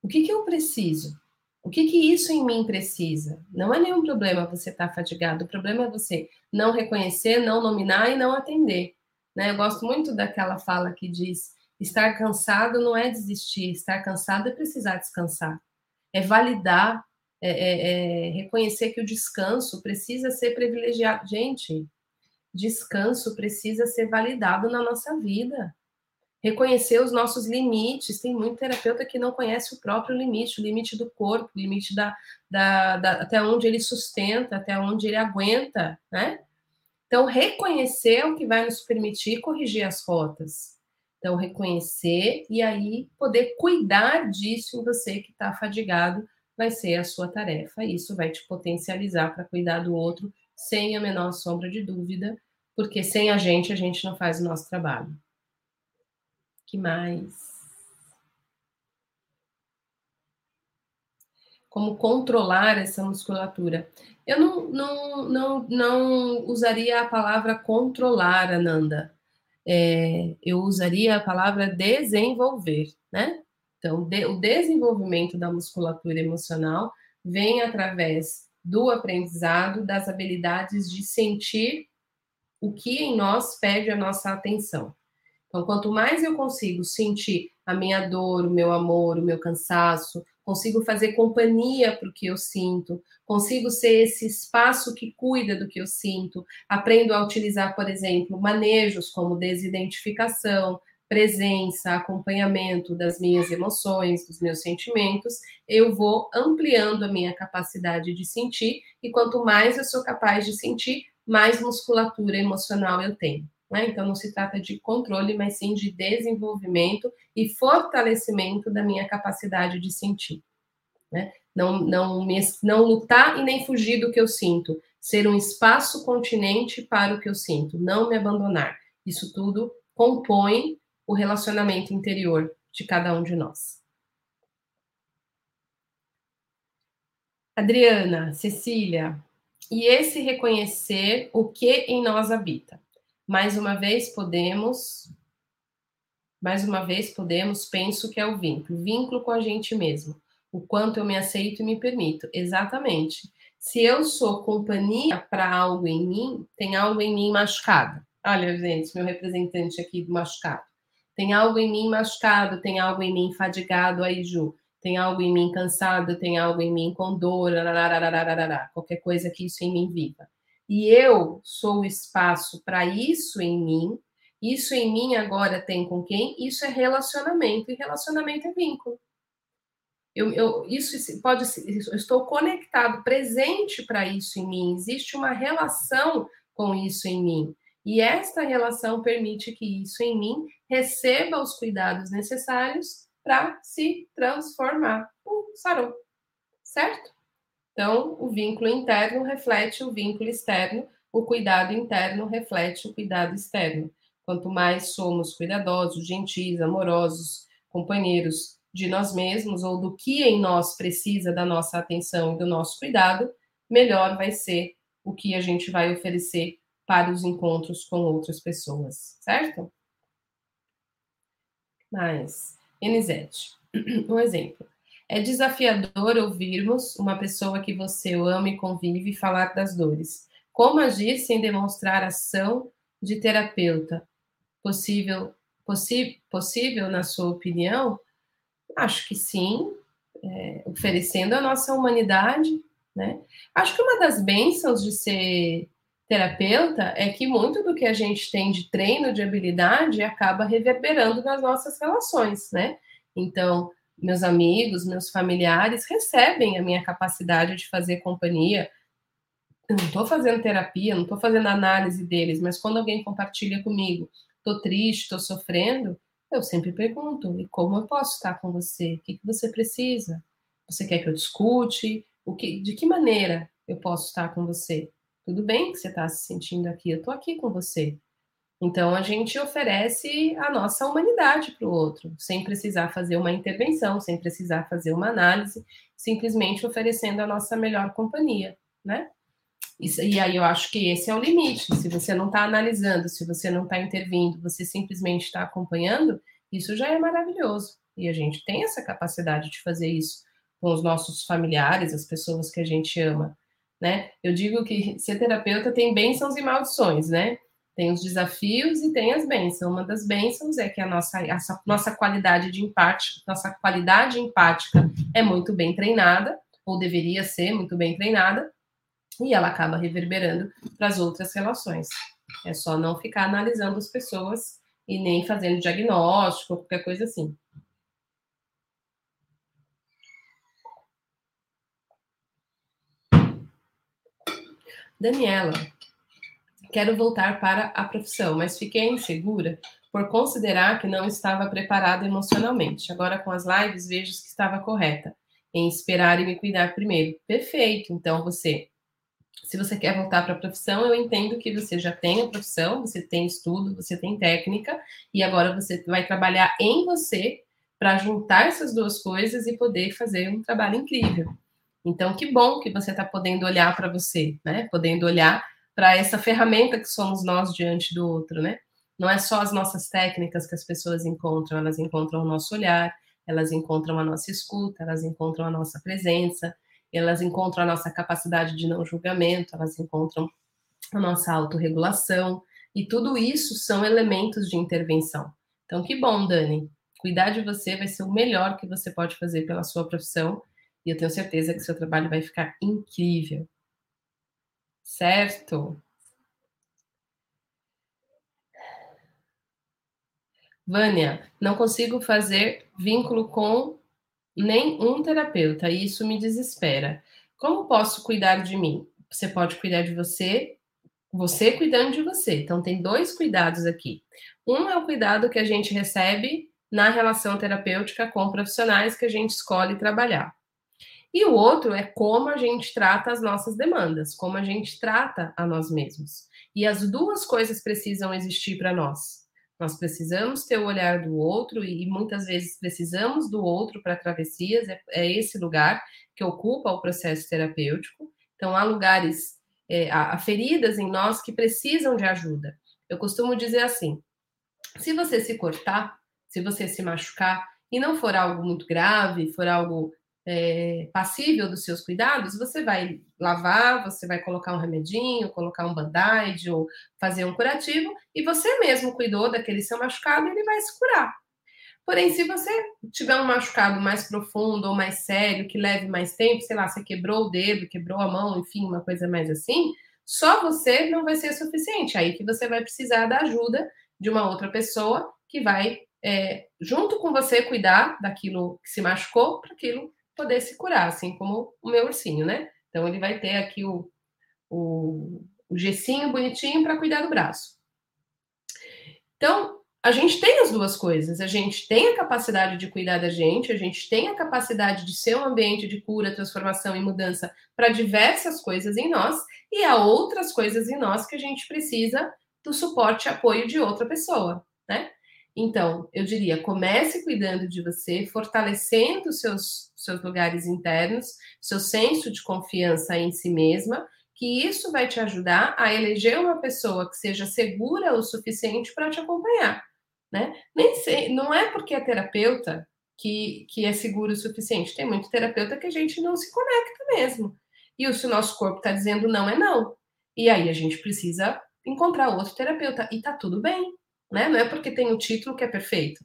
o que, que eu preciso? O que, que isso em mim precisa? Não é nenhum problema você estar tá fadigado, o problema é você não reconhecer, não nominar e não atender. Né? Eu gosto muito daquela fala que diz: estar cansado não é desistir, estar cansado é precisar descansar, é validar é, é, é, reconhecer que o descanso precisa ser privilegiado. Gente, descanso precisa ser validado na nossa vida. Reconhecer os nossos limites. Tem muito terapeuta que não conhece o próprio limite, o limite do corpo, o limite da, da, da até onde ele sustenta, até onde ele aguenta, né? Então, reconhecer é o que vai nos permitir corrigir as rotas. Então, reconhecer e aí poder cuidar disso em você que está fadigado vai ser a sua tarefa. Isso vai te potencializar para cuidar do outro sem a menor sombra de dúvida, porque sem a gente, a gente não faz o nosso trabalho. que mais? Como controlar essa musculatura? Eu não, não, não, não usaria a palavra controlar, Ananda. É, eu usaria a palavra desenvolver, né? Então, de, o desenvolvimento da musculatura emocional vem através do aprendizado das habilidades de sentir o que em nós pede a nossa atenção. Então, quanto mais eu consigo sentir a minha dor, o meu amor, o meu cansaço, consigo fazer companhia para o que eu sinto, consigo ser esse espaço que cuida do que eu sinto, aprendo a utilizar, por exemplo, manejos como desidentificação, presença, acompanhamento das minhas emoções, dos meus sentimentos, eu vou ampliando a minha capacidade de sentir, e quanto mais eu sou capaz de sentir, mais musculatura emocional eu tenho. Né? Então, não se trata de controle, mas sim de desenvolvimento e fortalecimento da minha capacidade de sentir. Né? Não, não, me, não lutar e nem fugir do que eu sinto, ser um espaço continente para o que eu sinto, não me abandonar. Isso tudo compõe o relacionamento interior de cada um de nós. Adriana, Cecília, e esse reconhecer o que em nós habita. Mais uma vez podemos, mais uma vez podemos, penso que é o vínculo, vínculo com a gente mesmo, o quanto eu me aceito e me permito. Exatamente. Se eu sou companhia para algo em mim, tem algo em mim machucado. Olha, gente, meu representante aqui do machucado. Tem algo em mim machucado, tem algo em mim fadigado aí, Ju. Tem algo em mim cansado, tem algo em mim com dor, qualquer coisa que isso em mim viva. E eu sou o espaço para isso em mim. Isso em mim agora tem com quem? Isso é relacionamento, e relacionamento é vínculo. Eu, eu, isso pode eu estou conectado, presente para isso em mim. Existe uma relação com isso em mim. E esta relação permite que isso em mim receba os cuidados necessários para se transformar. Pum, sarou. Certo? Então, o vínculo interno reflete o vínculo externo, o cuidado interno reflete o cuidado externo. Quanto mais somos cuidadosos, gentis, amorosos, companheiros de nós mesmos ou do que em nós precisa da nossa atenção e do nosso cuidado, melhor vai ser o que a gente vai oferecer para os encontros com outras pessoas, certo? Mas, Enizete, um exemplo. É desafiador ouvirmos uma pessoa que você ama e convive falar das dores. Como agir sem demonstrar ação de terapeuta? Possível, possi possível na sua opinião? Acho que sim, é, oferecendo a nossa humanidade, né? Acho que uma das bênçãos de ser terapeuta é que muito do que a gente tem de treino de habilidade acaba reverberando nas nossas relações, né? Então, meus amigos, meus familiares recebem a minha capacidade de fazer companhia. Eu não estou fazendo terapia, não estou fazendo análise deles, mas quando alguém compartilha comigo, estou triste, estou sofrendo, eu sempre pergunto: e como eu posso estar com você? O que, que você precisa? Você quer que eu discute? O que, de que maneira eu posso estar com você? Tudo bem que você está se sentindo aqui, eu estou aqui com você. Então a gente oferece a nossa humanidade para o outro, sem precisar fazer uma intervenção, sem precisar fazer uma análise, simplesmente oferecendo a nossa melhor companhia, né? e aí eu acho que esse é o limite. Se você não está analisando, se você não está intervindo, você simplesmente está acompanhando, isso já é maravilhoso. E a gente tem essa capacidade de fazer isso com os nossos familiares, as pessoas que a gente ama né? Eu digo que ser terapeuta tem bênçãos e maldições, né? Tem os desafios e tem as bênçãos. Uma das bênçãos é que a nossa, a nossa qualidade de empate, nossa qualidade empática é muito bem treinada, ou deveria ser muito bem treinada, e ela acaba reverberando para as outras relações. É só não ficar analisando as pessoas e nem fazendo diagnóstico, qualquer coisa assim. Daniela, quero voltar para a profissão, mas fiquei insegura por considerar que não estava preparada emocionalmente. Agora, com as lives, vejo que estava correta em esperar e me cuidar primeiro. Perfeito. Então, você Se você quer voltar para a profissão, eu entendo que você já tem a profissão, você tem estudo, você tem técnica, e agora você vai trabalhar em você para juntar essas duas coisas e poder fazer um trabalho incrível. Então, que bom que você está podendo olhar para você, né? Podendo olhar para essa ferramenta que somos nós diante do outro, né? Não é só as nossas técnicas que as pessoas encontram, elas encontram o nosso olhar, elas encontram a nossa escuta, elas encontram a nossa presença, elas encontram a nossa capacidade de não julgamento, elas encontram a nossa autorregulação, e tudo isso são elementos de intervenção. Então, que bom, Dani. Cuidar de você vai ser o melhor que você pode fazer pela sua profissão, e eu tenho certeza que seu trabalho vai ficar incrível. Certo? Vânia, não consigo fazer vínculo com nenhum terapeuta e isso me desespera. Como posso cuidar de mim? Você pode cuidar de você, você cuidando de você. Então, tem dois cuidados aqui. Um é o cuidado que a gente recebe na relação terapêutica com profissionais que a gente escolhe trabalhar. E o outro é como a gente trata as nossas demandas, como a gente trata a nós mesmos. E as duas coisas precisam existir para nós. Nós precisamos ter o olhar do outro e muitas vezes precisamos do outro para travessias, é, é, esse lugar que ocupa o processo terapêutico. Então, há lugares, é, há feridas em nós que precisam de ajuda. Eu costumo dizer assim: se você se cortar, se você se machucar, e não for algo muito grave, for algo é, passível dos seus cuidados, você vai lavar, você vai colocar um remedinho, colocar um band-aid ou fazer um curativo, e você mesmo cuidou daquele seu machucado, ele vai se curar. Porém, se você tiver um machucado mais profundo ou mais sério, que leve mais tempo, sei lá, você quebrou o dedo, quebrou a mão, enfim, uma coisa mais assim, só você não vai ser suficiente. Aí que você vai precisar da ajuda de uma outra pessoa que vai, é, junto com você, cuidar daquilo que se machucou para aquilo poder se curar, assim como o meu ursinho, né? Então ele vai ter aqui o, o, o gessinho bonitinho para cuidar do braço. Então, a gente tem as duas coisas. A gente tem a capacidade de cuidar da gente, a gente tem a capacidade de ser um ambiente de cura, transformação e mudança para diversas coisas em nós, e há outras coisas em nós que a gente precisa do suporte e apoio de outra pessoa, né? Então, eu diria, comece cuidando de você, fortalecendo seus, seus lugares internos, seu senso de confiança em si mesma, que isso vai te ajudar a eleger uma pessoa que seja segura o suficiente para te acompanhar, né? Nem sei, não é porque é terapeuta que, que é seguro o suficiente. Tem muito terapeuta que a gente não se conecta mesmo. E se o nosso corpo está dizendo não, é não. E aí a gente precisa encontrar outro terapeuta. E tá tudo bem, né? Não é porque tem o título que é perfeito.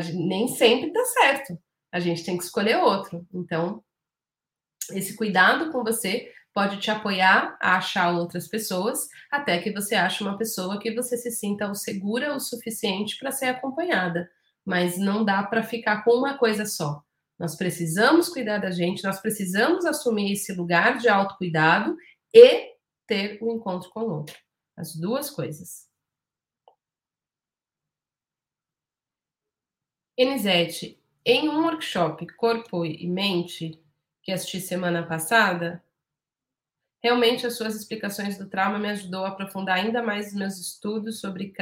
Gente, nem sempre dá certo. A gente tem que escolher outro. Então, esse cuidado com você pode te apoiar a achar outras pessoas, até que você ache uma pessoa que você se sinta segura o suficiente para ser acompanhada. Mas não dá para ficar com uma coisa só. Nós precisamos cuidar da gente, nós precisamos assumir esse lugar de autocuidado e ter o um encontro com o outro. As duas coisas. Enisete, em um workshop Corpo e Mente, que assisti semana passada, realmente as suas explicações do trauma me ajudou a aprofundar ainda mais os meus estudos sobre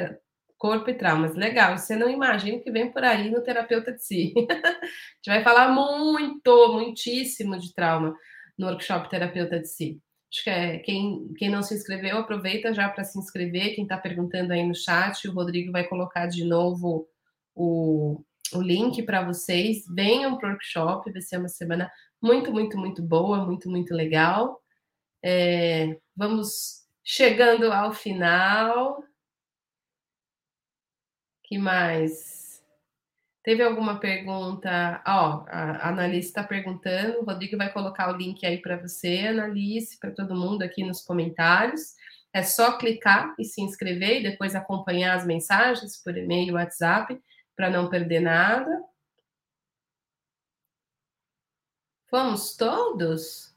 corpo e traumas. Legal, você não imagina o que vem por aí no terapeuta de si. a gente vai falar muito, muitíssimo de trauma no workshop terapeuta de si. Acho que é, quem, quem não se inscreveu, aproveita já para se inscrever. Quem está perguntando aí no chat, o Rodrigo vai colocar de novo o, o link para vocês. Venham para o workshop, vai ser uma semana muito, muito, muito boa, muito, muito legal. É, vamos chegando ao final. que mais? Teve alguma pergunta? Ó, a Analice está perguntando. O Rodrigo vai colocar o link aí para você, Analice, para todo mundo aqui nos comentários. É só clicar e se inscrever e depois acompanhar as mensagens por e-mail, WhatsApp para não perder nada. Vamos todos?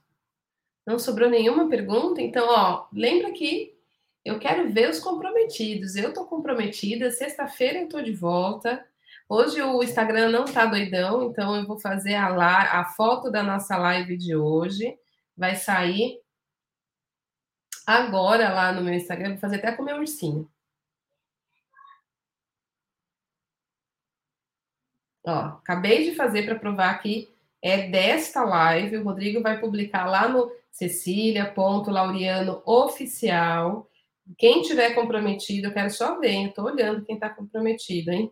Não sobrou nenhuma pergunta? Então, ó, lembra que eu quero ver os comprometidos. Eu tô comprometida. Sexta-feira eu tô de volta. Hoje o Instagram não tá doidão, então eu vou fazer a, la a foto da nossa live de hoje. Vai sair agora lá no meu Instagram, vou fazer até com o meu ursinho. Ó, acabei de fazer para provar que é desta live. O Rodrigo vai publicar lá no Cecília.Lauriano Oficial. Quem tiver comprometido, eu quero só ver, eu estou olhando quem está comprometido, hein?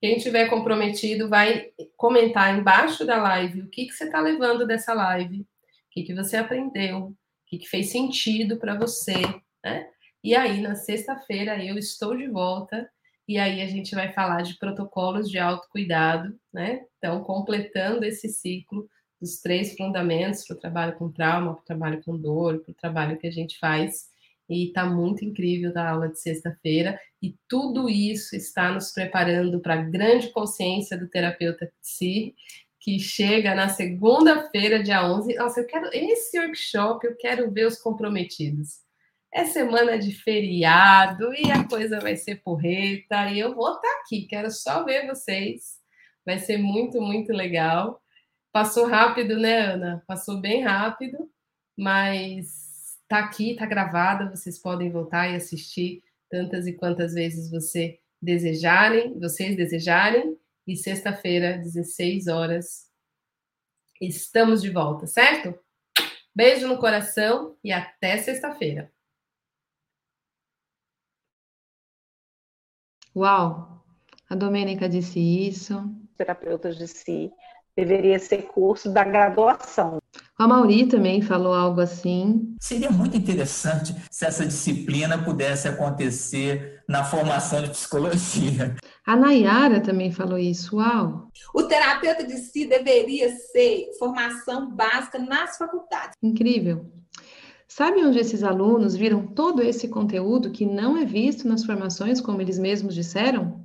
Quem tiver comprometido vai comentar embaixo da live o que, que você está levando dessa live, o que, que você aprendeu, o que, que fez sentido para você, né? E aí, na sexta-feira, eu estou de volta e aí a gente vai falar de protocolos de autocuidado, né? Então, completando esse ciclo dos três fundamentos para o trabalho com trauma, para o trabalho com dor, para o trabalho que a gente faz. E está muito incrível a aula de sexta-feira. E tudo isso está nos preparando para a grande consciência do terapeuta si, que chega na segunda-feira, dia 11. Nossa, eu quero esse workshop, eu quero ver os comprometidos é semana de feriado e a coisa vai ser porreta e eu vou estar tá aqui, quero só ver vocês. Vai ser muito, muito legal. Passou rápido, né, Ana? Passou bem rápido, mas tá aqui, tá gravada, vocês podem voltar e assistir tantas e quantas vezes você desejarem, vocês desejarem. E sexta-feira, 16 horas, estamos de volta, certo? Beijo no coração e até sexta-feira. Uau! A Domênica disse isso. Terapeutas de si deveria ser curso da graduação. A Mauri também falou algo assim. Seria muito interessante se essa disciplina pudesse acontecer na formação de psicologia. A Nayara também falou isso. Uau! O terapeuta de si deveria ser formação básica nas faculdades. Incrível. Sabe onde esses alunos viram todo esse conteúdo que não é visto nas formações, como eles mesmos disseram?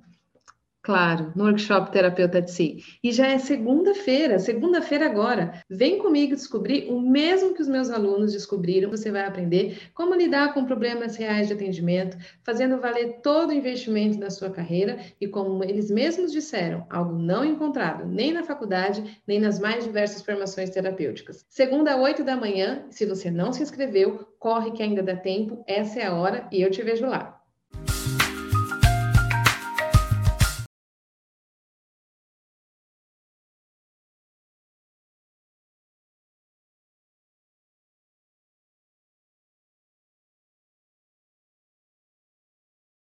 Claro, no workshop Terapeuta de Si. E já é segunda-feira, segunda-feira agora. Vem comigo descobrir o mesmo que os meus alunos descobriram. Você vai aprender como lidar com problemas reais de atendimento, fazendo valer todo o investimento da sua carreira e como eles mesmos disseram, algo não encontrado nem na faculdade, nem nas mais diversas formações terapêuticas. Segunda, oito da manhã, se você não se inscreveu, corre que ainda dá tempo, essa é a hora e eu te vejo lá.